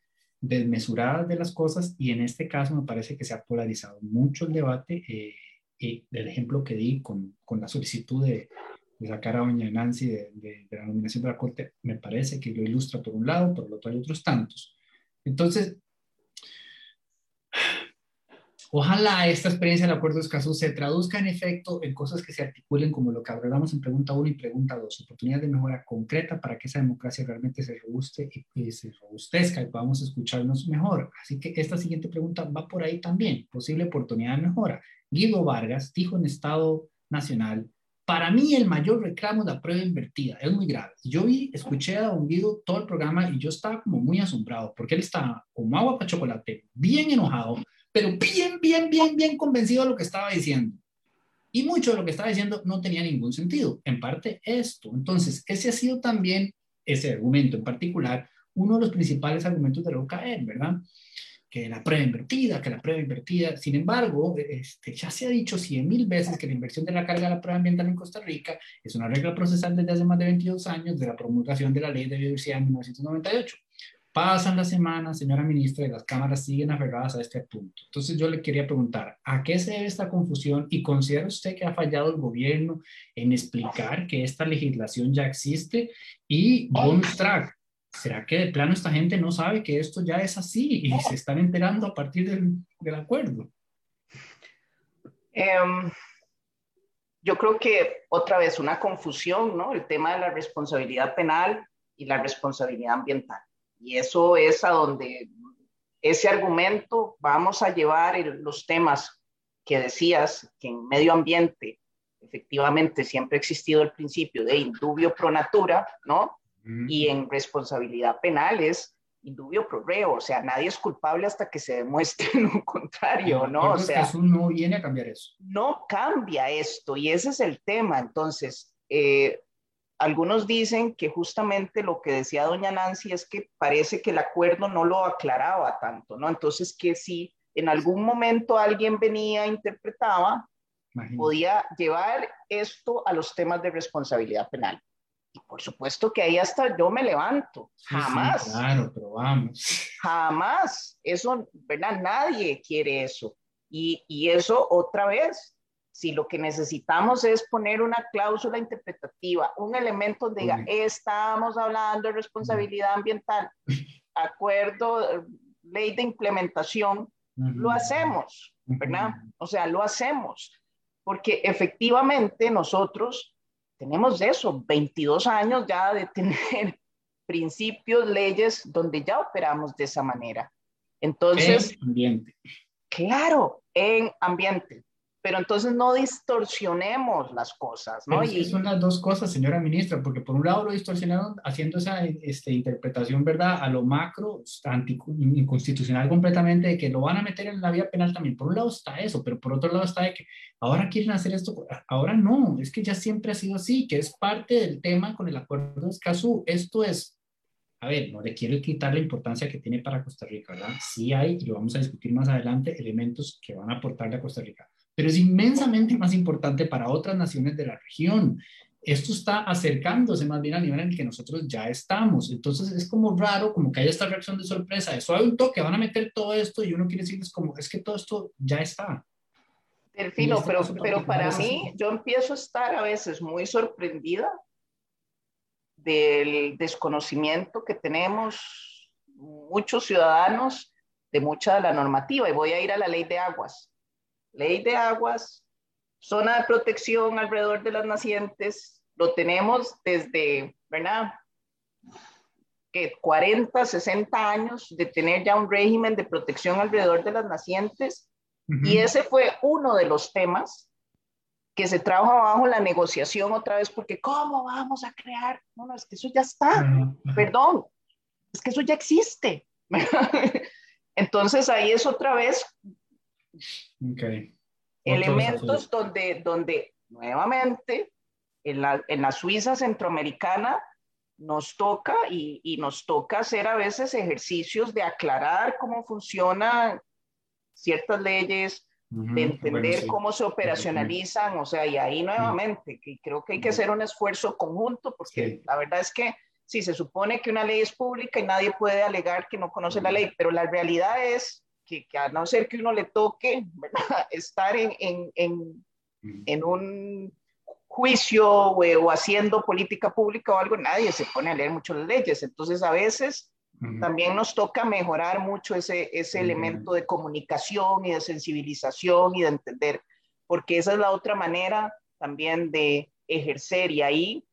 desmesuradas de las cosas, y en este caso me parece que se ha polarizado mucho el debate. Eh, y del ejemplo que di con, con la solicitud de, sacar a doña Nancy de, de, la nominación de la Corte, me parece que lo ilustra por un lado, por el otro hay otros tantos. Entonces, Ojalá esta experiencia del acuerdo de Escazú se traduzca en efecto en cosas que se articulen como lo que hablamos en pregunta 1 y pregunta 2, oportunidades de mejora concreta para que esa democracia realmente se robuste y, se robustezca y podamos escucharnos mejor. Así que esta siguiente pregunta va por ahí también, posible oportunidad de mejora. Guido Vargas dijo en Estado Nacional, para mí el mayor reclamo de la prueba invertida es muy grave. Yo vi, escuché a don Guido todo el programa y yo estaba como muy asombrado porque él estaba como agua para chocolate, bien enojado pero bien, bien, bien, bien convencido de lo que estaba diciendo. Y mucho de lo que estaba diciendo no tenía ningún sentido. En parte esto. Entonces, ese ha sido también, ese argumento en particular, uno de los principales argumentos de la OCAE, ¿verdad? Que la prueba invertida, que la prueba invertida. Sin embargo, este, ya se ha dicho cien mil veces que la inversión de la carga de la prueba ambiental en Costa Rica es una regla procesal desde hace más de 22 años de la promulgación de la ley de biodiversidad en 1998. Pasan las semanas, señora ministra, y las cámaras siguen aferradas a este punto. Entonces yo le quería preguntar, ¿a qué se debe esta confusión y considera usted que ha fallado el gobierno en explicar que esta legislación ya existe? Y bonus track, ¿será que de plano esta gente no sabe que esto ya es así y se están enterando a partir del, del acuerdo? Um, yo creo que otra vez una confusión, ¿no? El tema de la responsabilidad penal y la responsabilidad ambiental. Y eso es a donde ese argumento, vamos a llevar los temas que decías, que en medio ambiente efectivamente siempre ha existido el principio de indubio pro natura, ¿no? Y en responsabilidad penal es indubio pro reo, o sea, nadie es culpable hasta que se demuestre <laughs> lo contrario, ¿no? O sea, eso no viene a cambiar eso. No cambia esto y ese es el tema. Entonces, eh, algunos dicen que justamente lo que decía doña Nancy es que parece que el acuerdo no lo aclaraba tanto, ¿no? Entonces, que si en algún momento alguien venía, interpretaba, podía llevar esto a los temas de responsabilidad penal. Y por supuesto que ahí hasta yo me levanto. Jamás. claro, pero vamos. Jamás. Eso, ¿verdad? Nadie quiere eso. Y, y, eso otra vez, si lo que necesitamos es poner una cláusula interpretativa, un elemento donde diga, estamos hablando de responsabilidad ambiental, acuerdo, ley de implementación, lo hacemos, ¿verdad? O sea, lo hacemos, porque efectivamente nosotros tenemos eso, 22 años ya de tener <laughs> principios, leyes donde ya operamos de esa manera. Entonces, en ambiente. Claro, en ambiente pero entonces no distorsionemos las cosas, ¿no? y son las dos cosas, señora ministra, porque por un lado lo distorsionaron haciendo esa este, interpretación, ¿verdad?, a lo macro, inconstitucional completamente, de que lo van a meter en la vía penal también. Por un lado está eso, pero por otro lado está de que ahora quieren hacer esto, ahora no, es que ya siempre ha sido así, que es parte del tema con el acuerdo de Escazú. Esto es a ver, no le quiero quitar la importancia que tiene para Costa Rica, ¿verdad? Sí hay, y lo vamos a discutir más adelante, elementos que van a aportarle a Costa Rica pero es inmensamente más importante para otras naciones de la región. Esto está acercándose más bien al nivel en el que nosotros ya estamos. Entonces es como raro, como que haya esta reacción de sorpresa. Eso hay un toque, van a meter todo esto y uno quiere decirles como, es que todo esto ya está. Delfino, este pero, pero para mí, yo empiezo a estar a veces muy sorprendida del desconocimiento que tenemos muchos ciudadanos de mucha de la normativa. Y voy a ir a la ley de aguas ley de aguas, zona de protección alrededor de las nacientes, lo tenemos desde, ¿verdad? Que 40, 60 años de tener ya un régimen de protección alrededor de las nacientes. Y ese fue uno de los temas que se trajo abajo la negociación otra vez, porque ¿cómo vamos a crear? No, no, es que eso ya está, perdón, es que eso ya existe. <laughs> Entonces ahí es otra vez Okay. Elementos donde, donde nuevamente en la, en la Suiza centroamericana nos toca y, y, nos toca hacer a veces ejercicios de aclarar cómo funcionan ciertas leyes, de entender cómo se operacionalizan, o sea, y ahí nuevamente, que creo que hay que hacer un esfuerzo conjunto, porque la verdad es que si se supone que una ley es pública y nadie puede alegar que no conoce la ley, pero la realidad es que, a no ser que uno le toque <laughs> estar en, en, en, en un juicio o, haciendo política pública o algo, nadie se pone a leer mucho las leyes. Entonces, a veces también nos toca mejorar mucho ese, ese elemento de comunicación y de sensibilización y de entender, porque esa es la otra manera también de ejercer. Y ahí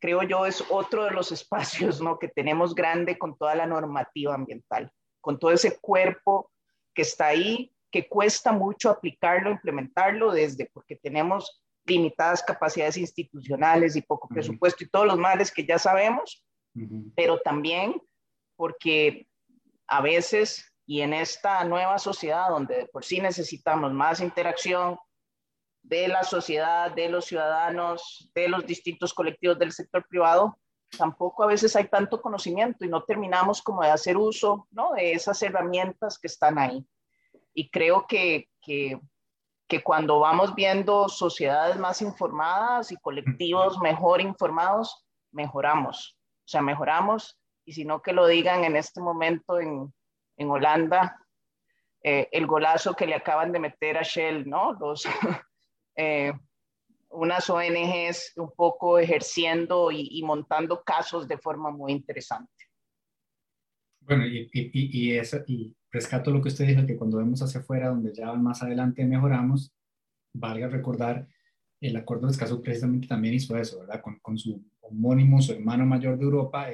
creo yo es otro de los <laughs> espacios ¿no? que tenemos grande con toda la normativa ambiental, con todo ese cuerpo que está ahí, que cuesta mucho aplicarlo, implementarlo, desde porque tenemos limitadas capacidades institucionales y poco presupuesto y todos los males que ya sabemos, pero también porque a veces y en esta nueva sociedad donde por sí necesitamos más interacción de la sociedad, de los ciudadanos, de los distintos colectivos del sector privado, tampoco a veces hay tanto conocimiento y no terminamos como de hacer uso ¿no? de esas herramientas que están ahí. Y creo que, que, que cuando vamos viendo sociedades más informadas y colectivos mejor informados, mejoramos. O sea, mejoramos y si no que lo digan en este momento en, en Holanda, eh, el golazo que le acaban de meter a Shell, ¿no? Los, <laughs> eh, unas ONGs un poco ejerciendo y, montando casos de forma muy interesante. Bueno, y, y, y, y rescato lo que usted dijo, que cuando vemos hacia afuera, donde ya más adelante mejoramos, valga recordar, el acuerdo de escaso precisamente también hizo eso, ¿verdad? Con, con su homónimo, su hermano mayor de Europa,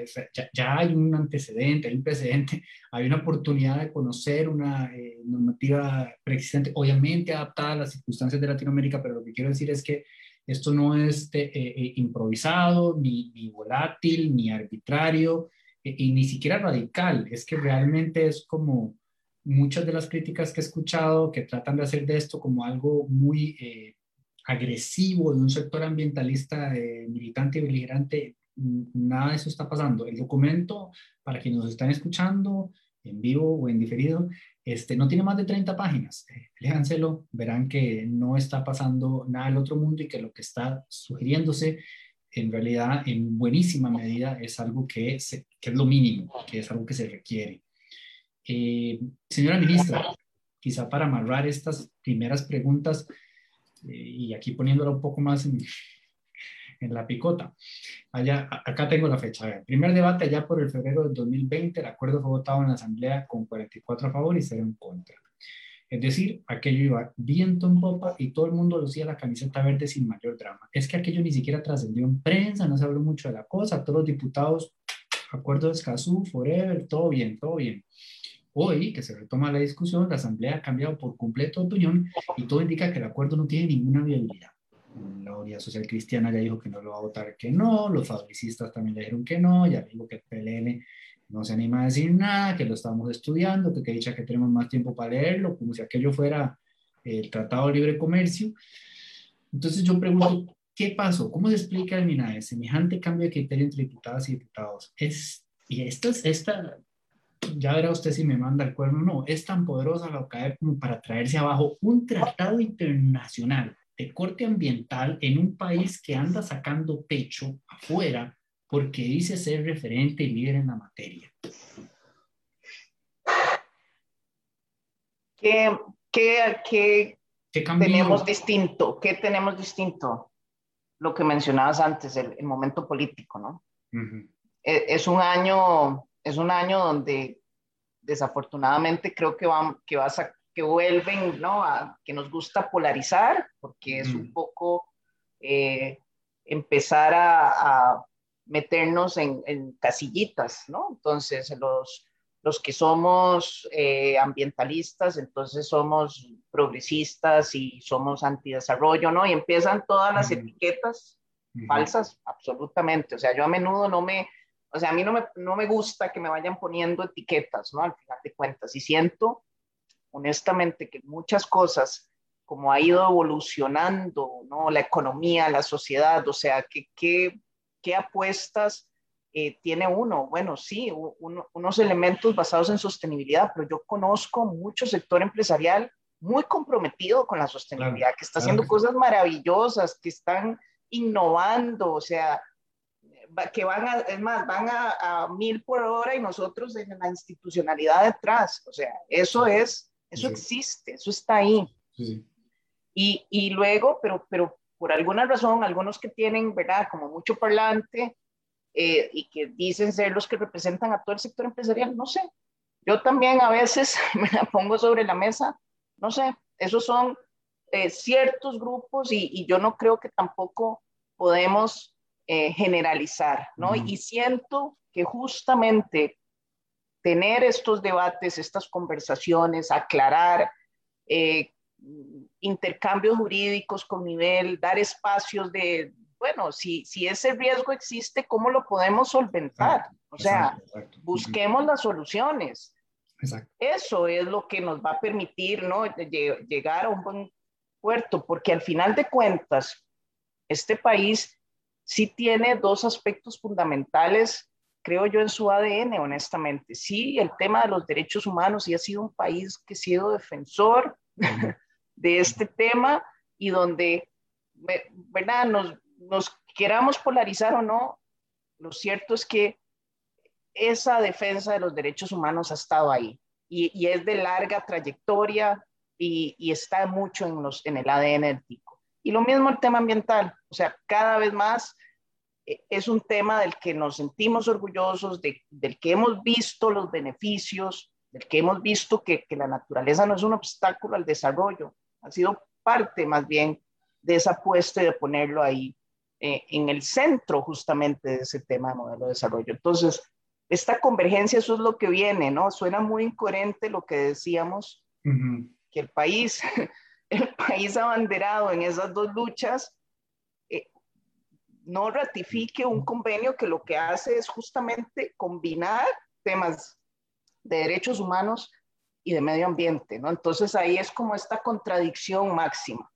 ya, hay un antecedente, hay un precedente, <laughs> hay una oportunidad de conocer una eh, normativa preexistente, obviamente adaptada a las circunstancias de Latinoamérica, pero lo que quiero decir es que esto no es eh, eh, improvisado, ni, ni, volátil, ni arbitrario, y ni siquiera radical, es que realmente es como muchas de las críticas que he escuchado que tratan de hacer de esto como algo muy agresivo de un sector ambientalista eh, militante y beligerante, nada de eso está pasando. El documento, para quienes nos están escuchando en vivo o en diferido, este, no tiene más de 30 páginas. Eh, léanselo, verán que no está pasando nada del otro mundo y que lo que está sugiriéndose en realidad en buenísima medida es algo que, que es lo mínimo, que es algo que se requiere. Eh, señora ministra, quizá para amarrar estas primeras preguntas, y aquí poniéndolo un poco más en, la picota. Allá, acá tengo la fecha. El primer debate allá por el febrero del 2020, el acuerdo fue votado en la Asamblea con 44 a favor y 0 en contra. Es decir, aquello iba viento en popa y todo el mundo lucía la camiseta verde sin mayor drama. Es que aquello ni siquiera trascendió en prensa, no se habló mucho de la cosa, todos los diputados, acuerdo de Escazú, Forever, todo bien, todo bien. Hoy, que se retoma la discusión, la Asamblea ha cambiado por completo de opinión y todo indica que el acuerdo no tiene ninguna viabilidad. La Unidad Social Cristiana ya dijo que no lo va a votar, que no, los fabricistas también le dijeron que no, ya dijo que el PLN no se anima a decir nada, que lo estamos estudiando, que, que dicha que tenemos más tiempo para leerlo, como si aquello fuera el Tratado de Libre Comercio. Entonces yo pregunto, ¿qué pasó? ¿Cómo se explica el MINAE semejante cambio de criterio entre diputadas y diputados? Es, y esta, esta ya verá usted si me manda el cuerno o no, es tan poderosa la OCAE como para traerse abajo un tratado internacional de corte ambiental en un país que anda sacando pecho afuera porque dice ser referente y líder en la materia. ¿Qué, qué, qué, tenemos distinto? ¿Qué tenemos distinto? Lo que mencionabas antes, el, momento político, ¿no? E, es un año es un año donde desafortunadamente creo que, van, que, vas a, que vuelven, ¿no? A, que nos gusta polarizar, porque es un poco eh, empezar a, meternos en, casillitas, ¿no? Entonces, los, los que somos eh, ambientalistas, entonces somos progresistas y somos antidesarrollo, ¿no? Y empiezan todas las etiquetas falsas, absolutamente. O sea, yo a menudo no me, o sea, a mí no me, no me gusta que me vayan poniendo etiquetas, ¿no? Al final de cuentas. Y siento, honestamente, que muchas cosas, como ha ido evolucionando, ¿no? La economía, la sociedad, o sea, que, ¿qué apuestas eh, tiene uno? Bueno, sí, unos elementos basados en sostenibilidad, pero yo conozco mucho sector empresarial muy comprometido con la sostenibilidad, que está haciendo cosas maravillosas, que están innovando, o sea, que van a, es más, van a, mil por hora y nosotros en la institucionalidad detrás. O sea, eso es, eso existe, eso está ahí. Y, y, luego, pero, pero por alguna razón, algunos que tienen, ¿verdad? Como mucho parlante eh, y que dicen ser los que representan a todo el sector empresarial, no sé. Yo también a veces <laughs> me la pongo sobre la mesa, no sé, esos son eh, ciertos grupos y, y yo no creo que tampoco podemos eh, generalizar, ¿no? Y siento que justamente tener estos debates, estas conversaciones, aclarar eh, intercambios jurídicos con nivel, dar espacios de, bueno, si, si ese riesgo existe, ¿cómo lo podemos solventar? O sea, busquemos las soluciones. Eso es lo que nos va a permitir, ¿no? Llegar a un buen puerto, porque al final de cuentas, este país sí tiene dos aspectos fundamentales, creo yo, en su ADN, honestamente. Sí, el tema de los derechos humanos y ha sido un país que ha sido defensor <laughs> de este tema y donde, ¿verdad? Nos, nos queramos polarizar o no, lo cierto es que esa defensa de los derechos humanos ha estado ahí y, es de larga trayectoria y, y, está mucho en, los, en el ADN del TICO. Y lo mismo el tema ambiental, o sea, cada vez más eh, es un tema del que nos sentimos orgullosos, del que hemos visto los beneficios, del que hemos visto que, la naturaleza no es un obstáculo al desarrollo, ha sido parte más bien de esa apuesta y de ponerlo ahí. eh, en el centro justamente de ese tema de modelo de desarrollo. Entonces, esta convergencia, eso es lo que viene, ¿no? Suena muy incoherente lo que decíamos, que el país, <laughs> el <laughs> país abanderado en esas dos luchas, eh, no ratifique un convenio que lo que hace es justamente combinar temas de derechos humanos y de medio ambiente, ¿no? Entonces ahí es como esta contradicción máxima.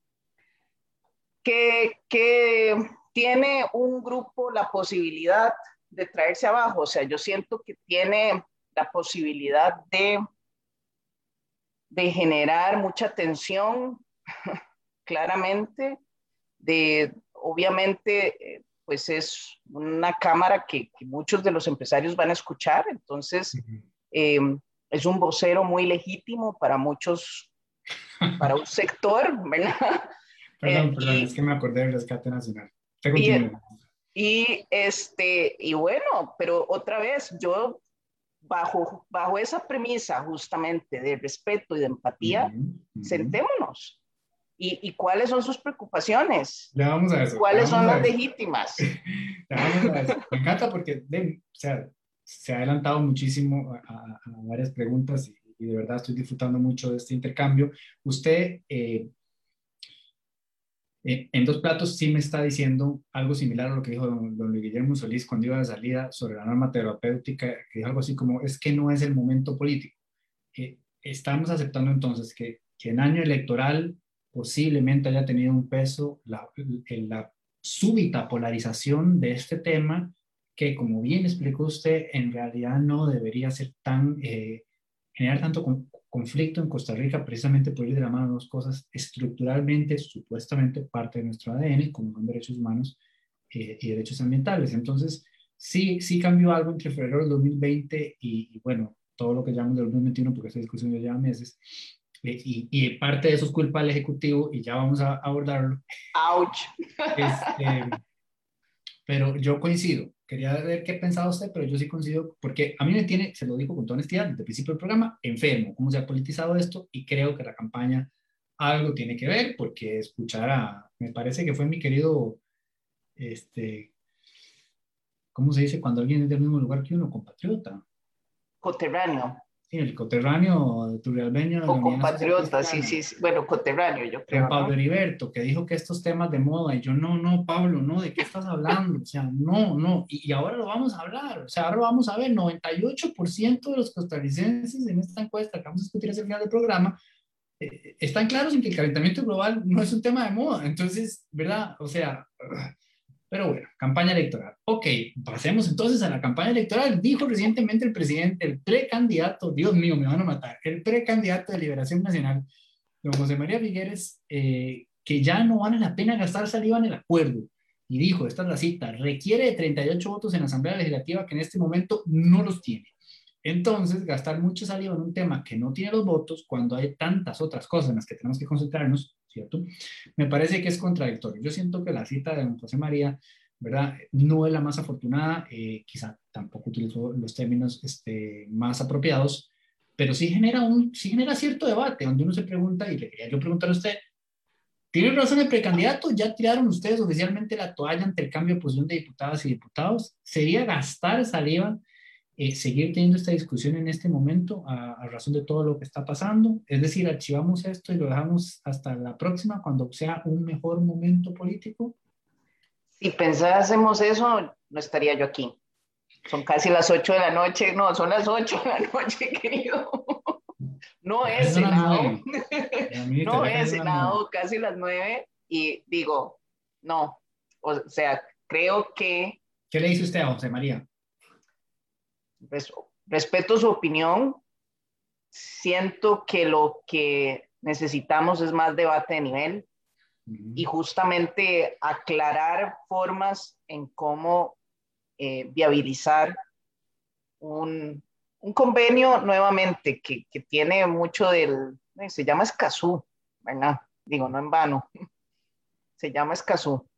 Que, que tiene un grupo la posibilidad de traerse abajo, o sea, yo siento que tiene la posibilidad de, de generar mucha tensión, <laughs> claramente, de, obviamente, eh, pues es una cámara que, muchos de los empresarios van a escuchar, entonces em, es un vocero muy legítimo para muchos, para un sector, <laughs> ¿verdad? Perdón, eh, perdón, es que me acordé del rescate nacional. Y, este, y bueno, pero otra vez, yo bajo, bajo esa premisa justamente de respeto y de empatía, sentémonos. ¿Y, ¿Y, cuáles son sus preocupaciones? Le vamos a eso. ¿Cuáles son las legítimas? <laughs> Le vamos a eso. Me encanta porque o sea, se ha adelantado muchísimo a, varias preguntas y, de verdad estoy disfrutando mucho de este intercambio. Usted eh, eh, en dos platos sí me está diciendo algo similar a lo que dijo don, Luis Guillermo Solís cuando iba de salida sobre la norma terapéutica, que dijo algo así como, es que no es el momento político. Eh, estamos aceptando entonces que, que, en año electoral posiblemente haya tenido un peso la, la súbita polarización de este tema, que como bien explicó usted, en realidad no debería ser tan, eh, generar tanto conflicto en Costa Rica precisamente por ir de la mano dos cosas estructuralmente, supuestamente parte de nuestro ADN, como son derechos humanos eh, y derechos ambientales. Entonces, sí, sí cambió algo entre febrero del 2020 y, bueno, todo lo que llamamos del 2021, porque esa discusión ya lleva meses. Eh, y, y, parte de eso es culpa del Ejecutivo y ya vamos a abordarlo. ¡Auch! Este, pero yo coincido, quería ver qué pensaba usted, pero yo sí coincido, porque a mí me tiene, se lo digo con toda honestidad, desde el principio del programa, enfermo, cómo se ha politizado esto, y creo que la campaña algo tiene que ver, porque escuchar a, me parece que fue mi querido, este, ¿cómo se dice? Cuando alguien es del mismo lugar que uno, compatriota. Coterráneo. Sí, el coterráneo turrialbeño. O compatriota, sí, sí, sí, bueno, coterráneo, yo creo. Pablo Heriberto, que dijo que estos temas de moda, y yo, no, no, Pablo, no, ¿de qué estás hablando? O sea, no, no, y, ahora lo vamos a hablar, o sea, ahora vamos a ver, 98% de los costarricenses en esta encuesta que vamos a discutir hacia el final del programa, eh, están claros en que el calentamiento global no es un tema de moda, entonces, ¿verdad? O sea... Pero bueno, campaña electoral. Ok, pasemos entonces a la campaña electoral. Dijo recientemente el presidente, el precandidato, Dios mío, me van a matar, el precandidato de Liberación Nacional, don José María Figueres, eh, que ya no vale la pena gastar saliva en el acuerdo. Y dijo, esta es la cita, requiere de 38 votos en la Asamblea Legislativa que en este momento no los tiene. Entonces, gastar mucho saliva en un tema que no tiene los votos, cuando hay tantas otras cosas en las que tenemos que concentrarnos, ¿cierto? Me parece que es contradictorio. Yo siento que la cita de don José María, ¿verdad? No es la más afortunada, eh, quizá tampoco utilizó los términos este, más apropiados, pero sí genera, un, sí genera cierto debate, donde uno se pregunta, y le quería yo preguntar a usted, ¿tiene razón el precandidato? ¿Ya tiraron ustedes oficialmente la toalla ante el cambio de posición de diputadas y diputados? ¿Sería gastar saliva eh, seguir teniendo esta discusión en este momento a, razón de todo lo que está pasando. Es decir, archivamos esto y lo dejamos hasta la próxima cuando sea un mejor momento político. Si pensásemos eso, no estaría yo aquí. Son casi las 8 de la noche, no, son las 8 de la noche, <laughs> querido. No es Senado. no es Senado, casi las 9. Y digo, no, o sea, creo que... ¿Qué le dice usted a José María? Respeto su opinión. Siento que lo que necesitamos es más debate de nivel y justamente aclarar formas en cómo eh, viabilizar un, un, convenio nuevamente que, que, tiene mucho del, eh, se llama Escazú, ¿verdad? Digo, no en vano, <laughs> se llama Escazú.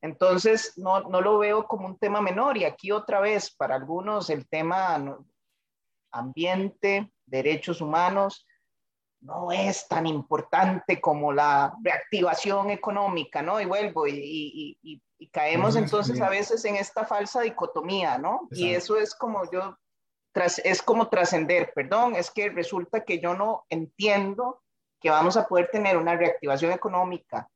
Entonces, no, no, lo veo como un tema menor y aquí otra vez, para algunos el tema ambiente, derechos humanos, no es tan importante como la reactivación económica, ¿no? Y vuelvo, y, Y caemos entonces a veces en esta falsa dicotomía, ¿no? Y eso es como yo, es como trascender, perdón, es que resulta que yo no entiendo que vamos a poder tener una reactivación económica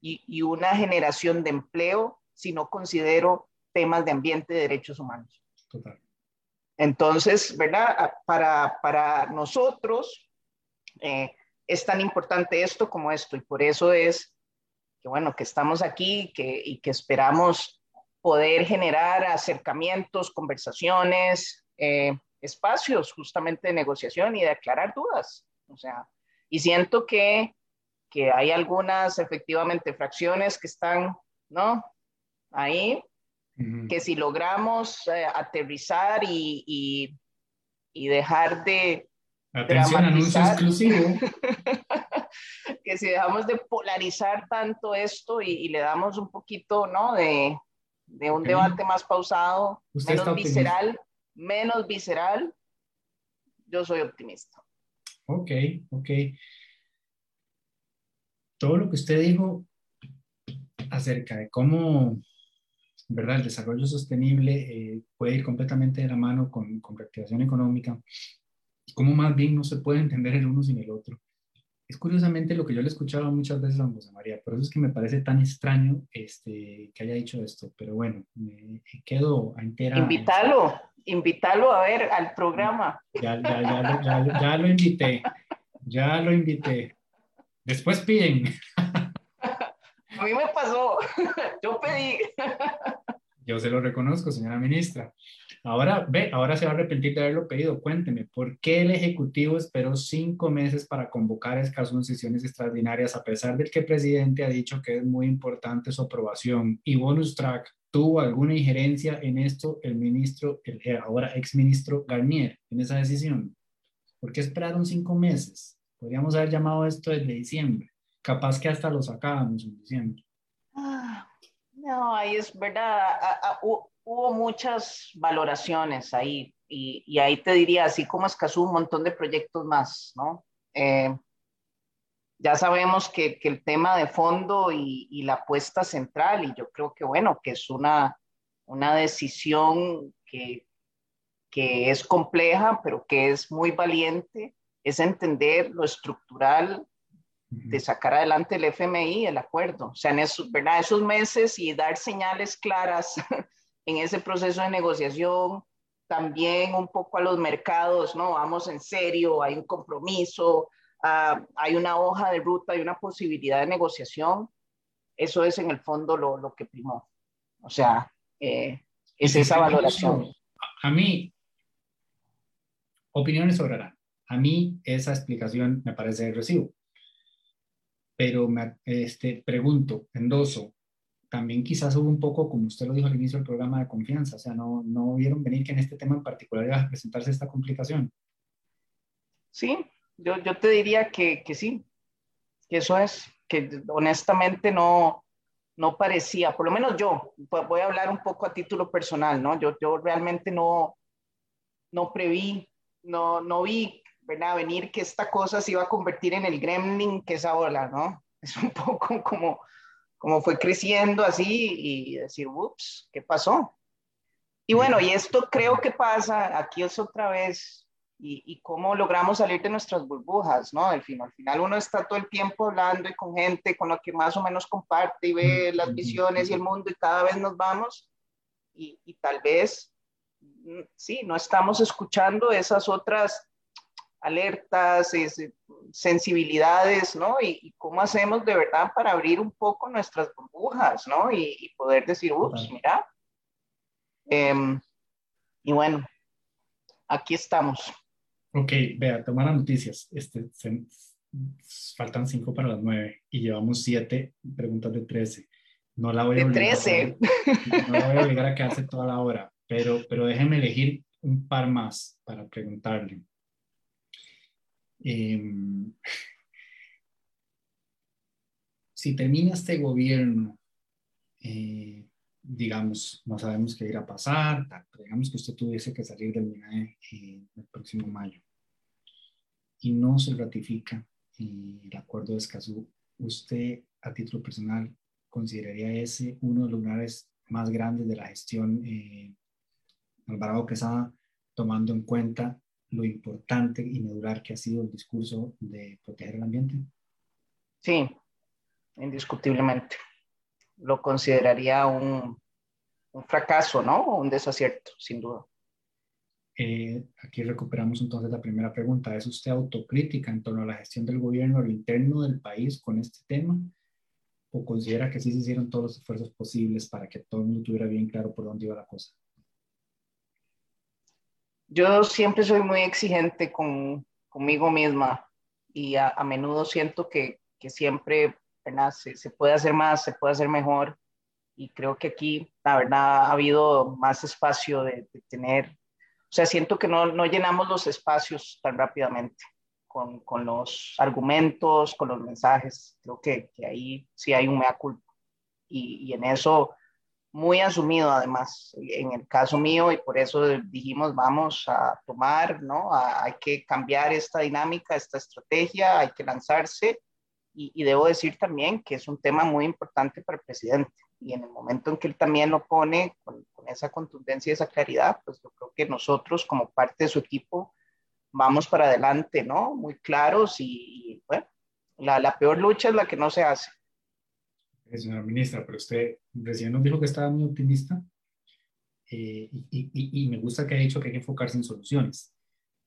y, y una generación de empleo si no considero temas de ambiente y derechos humanos. Total. Entonces, ¿verdad? Para, para nosotros eh, es tan importante esto como esto y por eso es que, bueno, que estamos aquí que, y que esperamos poder generar acercamientos, conversaciones, eh, espacios justamente de negociación y de aclarar dudas. O sea, y siento que, que hay algunas efectivamente fracciones que están, ¿no? Ahí, que si logramos eh, aterrizar y, y, dejar de... Atención, anuncio exclusivo. <laughs> que si dejamos de polarizar tanto esto y, le damos un poquito, ¿no? De, de un debate más pausado, menos visceral, menos visceral, yo soy optimista. Ok, ok. Todo lo que usted dijo acerca de cómo, ¿verdad? El desarrollo sostenible eh, puede ir completamente de la mano con, con reactivación económica, cómo más bien no se puede entender el uno sin el otro es curiosamente lo que yo le he escuchado muchas veces a José María, por eso es que me parece tan extraño este, que haya dicho esto, pero bueno, me quedo a entera. Invítalo, invítalo a ver al programa. Ya, ya, ya, ya, ya lo invité, ya lo invité. Después piden. <laughs> A mí me pasó, <laughs> yo pedí. <laughs> Yo se lo reconozco, señora ministra. Ahora, ve, ahora se va a arrepentir de haberlo pedido. Cuénteme, ¿por qué el Ejecutivo esperó cinco meses para convocar esas sesiones extraordinarias a pesar de que el presidente ha dicho que es muy importante su aprobación? Y Bonus Track, ¿tuvo alguna injerencia en esto el ministro, el ahora exministro Garnier, en esa decisión? ¿Por qué esperaron cinco meses? Podríamos haber llamado esto desde diciembre. Capaz que hasta lo sacábamos en diciembre. Ah, no, ahí es verdad hubo muchas valoraciones ahí y, ahí te diría, así como Escazú, un montón de proyectos más, ¿no? Eh, ya sabemos que, el tema de fondo y, la apuesta central, y yo creo que bueno, que es una, una decisión que, que es compleja, pero que es muy valiente, es entender lo estructural de sacar adelante el FMI, el acuerdo. O sea, en esos, ¿verdad? esos meses y dar señales claras <laughs> en ese proceso de negociación, también un poco a los mercados, ¿no? Vamos en serio, hay un compromiso, ah, hay una hoja de ruta, hay una posibilidad de negociación. Eso es en el fondo lo, lo que primó. O sea, eh, es esa valoración. A mí, opiniones sobrarán. A mí esa explicación me parece recibo. Pero me este, pregunto, endoso, también quizás hubo un poco, como usted lo dijo al inicio del programa, de confianza, o sea, no, no vieron venir que en este tema en particular iba a presentarse esta complicación. Sí, yo, yo te diría que, que sí, que eso es, que honestamente no, no parecía, por lo menos yo, voy a hablar un poco a título personal, ¿no? Yo, yo realmente no, no preví, no, no vi, ¿verdad? Venir que esta cosa se iba a convertir en el gremlin que es ahora, ¿no? <laughs> Es un poco como como fue creciendo así y decir, ups, ¿qué pasó? Y bueno, y esto creo que pasa, aquí es otra vez, y, cómo logramos salir de nuestras burbujas, ¿no? Al final, al final uno está todo el tiempo hablando y con gente con la que más o menos comparte y ve las visiones y el mundo y cada vez nos vamos y, y tal vez, mm, sí, no estamos escuchando esas otras alertas, sensibilidades, ¿no? Y, cómo hacemos de verdad para abrir un poco nuestras burbujas, ¿no? Y, poder decir, ups, mira. Em, y bueno, aquí estamos. Ok, vea, toma las noticias. Este, faltan cinco para las nueve y llevamos siete preguntas de trece. No la voy a de trece. no la voy a obligar a quedarse toda la hora, pero, pero déjeme elegir un par más para preguntarle. Em, <laughs> si termina este gobierno, eh, digamos, no sabemos qué irá a pasar, digamos que usted tuviese que salir del MINAE eh, el próximo mayo y no se ratifica eh, el acuerdo de Escazú, usted a título personal consideraría ese uno de los lugares más grandes de la gestión eh, Alvarado Quesada, tomando en cuenta lo importante y medular que ha sido el discurso de proteger el ambiente? Sí, indiscutiblemente. Lo consideraría un, un fracaso, ¿no? Un desacierto, sin duda. Eh, aquí recuperamos entonces la primera pregunta. ¿Es usted autocrítica en torno a la gestión del gobierno lo interno del país con este tema? ¿O considera que sí se hicieron todos los esfuerzos posibles para que todo el mundo tuviera bien claro por dónde iba la cosa? Yo siempre soy muy exigente con, conmigo misma y a, menudo siento que, siempre se, puede hacer más, se puede hacer mejor y creo que aquí, la verdad, ha habido más espacio de, tener o sea, siento que no, llenamos los espacios tan rápidamente con, los argumentos, con los mensajes. Creo que, que ahí sí hay un mea culpa. Y, en eso, muy asumido además, en el caso mío, y por eso dijimos, vamos a tomar, ¿no? hay que cambiar esta dinámica, esta estrategia, hay que lanzarse. Y, y debo decir también que es un tema muy importante para el presidente y en el momento en que él también lo pone con, esa contundencia y esa claridad, pues yo creo que nosotros como parte de su equipo vamos para adelante, ¿no? Muy claros y, bueno, la, la, peor lucha es la que no se hace. Eh, señora ministra, pero usted recién nos dijo que estaba muy optimista eh, y, y, y, me gusta que ha dicho que hay que enfocarse en soluciones.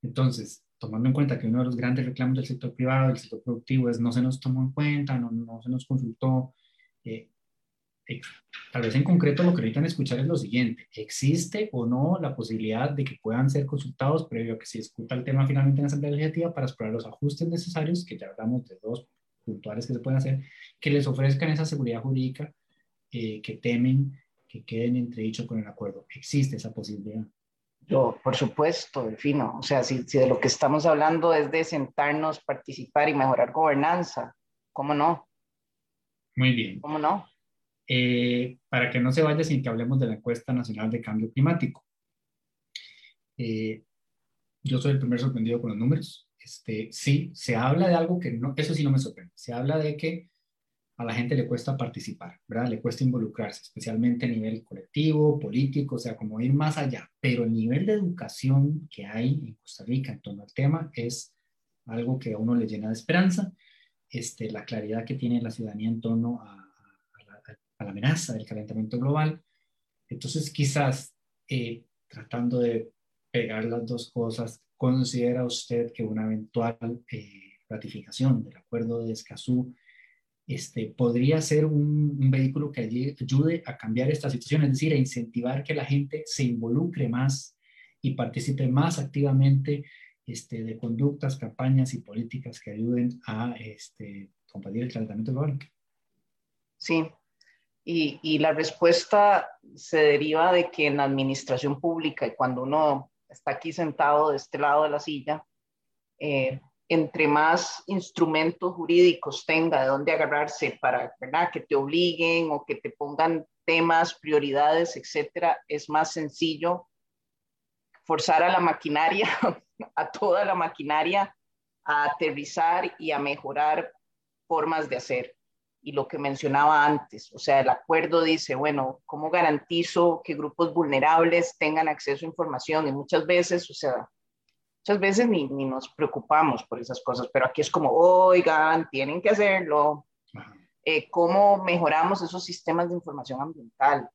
Entonces, tomando en cuenta que uno de los grandes reclamos del sector privado, del sector productivo, es no se nos tomó en cuenta, no, no se nos consultó, eh, Tal vez en concreto lo que necesitan escuchar es lo siguiente, ¿existe o no la posibilidad de que puedan ser consultados previo a que se discuta el tema finalmente en la Asamblea Legislativa para explorar los ajustes necesarios, que ya hablamos de dos puntuales que se pueden hacer, que les ofrezcan esa seguridad jurídica eh, que temen que queden entredicho con el acuerdo? ¿Existe esa posibilidad? Yo, por supuesto, Delfino. O sea, si, si de lo que estamos hablando es de sentarnos, participar y mejorar gobernanza, ¿cómo no? Muy bien. ¿Cómo no? Eh, para que no se vaya sin que hablemos de la encuesta nacional de cambio climático. Eh, yo soy el primer sorprendido con los números. Este, sí, se habla de algo que no, eso sí no me sorprende. Se habla de que a la gente le cuesta participar, ¿verdad? Le cuesta involucrarse, especialmente a nivel colectivo, político, o sea, como ir más allá. Pero el nivel de educación que hay en Costa Rica en torno al tema es algo que a uno le llena de esperanza. Este, la claridad que tiene la ciudadanía en torno a la amenaza del calentamiento global. Entonces, quizás eh, tratando de pegar las dos cosas, ¿considera usted que una eventual eh, ratificación del acuerdo de Escazú este, podría ser un, un, vehículo que ayude a cambiar esta situación, es decir, a incentivar que la gente se involucre más y participe más activamente este, de conductas, campañas y políticas que ayuden a este, combatir el calentamiento global? Sí, y, y, la respuesta se deriva de que en la administración pública y cuando uno está aquí sentado de este lado de la silla, eh, entre más instrumentos jurídicos tenga de dónde agarrarse para que te obliguen o que te pongan temas, prioridades, etcétera, es más sencillo forzar a la maquinaria, <laughs> a toda la maquinaria, a aterrizar y a mejorar formas de hacer y lo que mencionaba antes. O sea, el acuerdo dice, bueno, ¿cómo garantizo que grupos vulnerables tengan acceso a información? Y muchas veces, o sea, muchas veces ni, ni nos preocupamos por esas cosas, pero aquí es como, oigan, tienen que hacerlo. Eh, ¿Cómo mejoramos esos sistemas de información ambiental?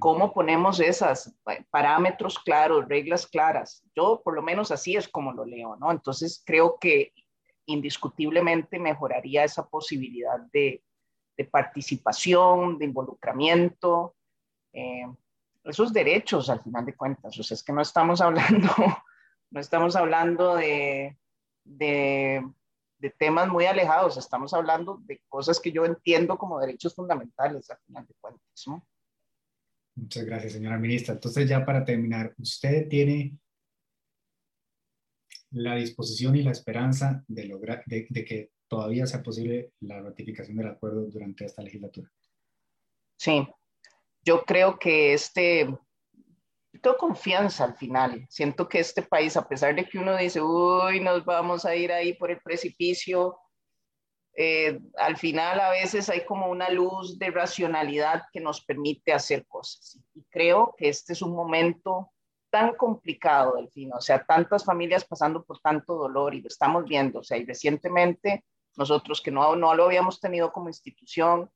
¿Cómo ponemos esos parámetros claros, reglas claras? Yo por lo menos así es como lo leo, ¿no? Entonces creo que indiscutiblemente mejoraría esa posibilidad de, de participación, de involucramiento, eh, esos derechos al final de cuentas. O sea, es que no estamos hablando, <laughs> no estamos hablando de, de, de, temas muy alejados, estamos hablando de cosas que yo entiendo como derechos fundamentales al final de cuentas. ¿no? Muchas gracias, señora ministra. Entonces, ya para terminar, ¿usted tiene la disposición y la esperanza de, lograr, de, de que todavía sea posible la ratificación del acuerdo durante esta legislatura. Sí, yo creo que este, tengo confianza al final. Siento que este país, a pesar de que uno dice, uy, nos vamos a ir ahí por el precipicio, eh, al final a veces hay como una luz de racionalidad que nos permite hacer cosas. Y creo que este es un momento tan complicado, Delfino, o sea, tantas familias pasando por tanto dolor y lo estamos viendo, o sea, y recientemente nosotros que no, no lo habíamos tenido como institución,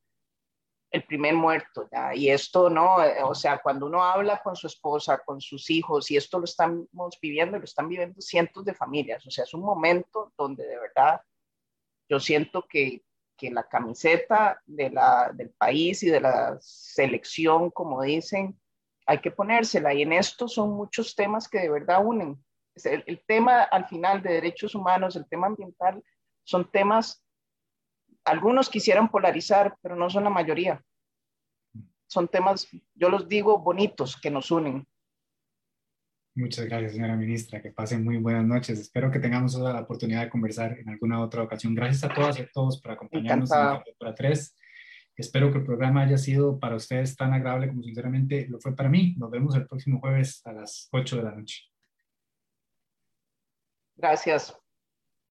el primer muerto, ¿ya? Y esto, ¿no? Eh, o sea, cuando uno habla con su esposa, con sus hijos, y esto lo estamos viviendo, lo están viviendo cientos de familias, o sea, es un momento donde de verdad yo siento que, que la camiseta de la, del país y de la selección, como dicen, hay que ponérsela. Y en esto son muchos temas que de verdad unen. El, el tema al final de derechos humanos, el tema ambiental, son temas algunos quisieran polarizar, pero no son la mayoría. Son temas, yo los digo, bonitos, que nos unen. Muchas gracias, señora ministra. Que pasen muy buenas noches. Espero que tengamos la oportunidad de conversar en alguna otra ocasión. Gracias a todas y a todos por acompañarnos Encantada. en para tres. Espero que el programa haya sido para ustedes tan agradable como sinceramente lo fue para mí. Nos vemos el próximo jueves a las 8 de la noche. Gracias.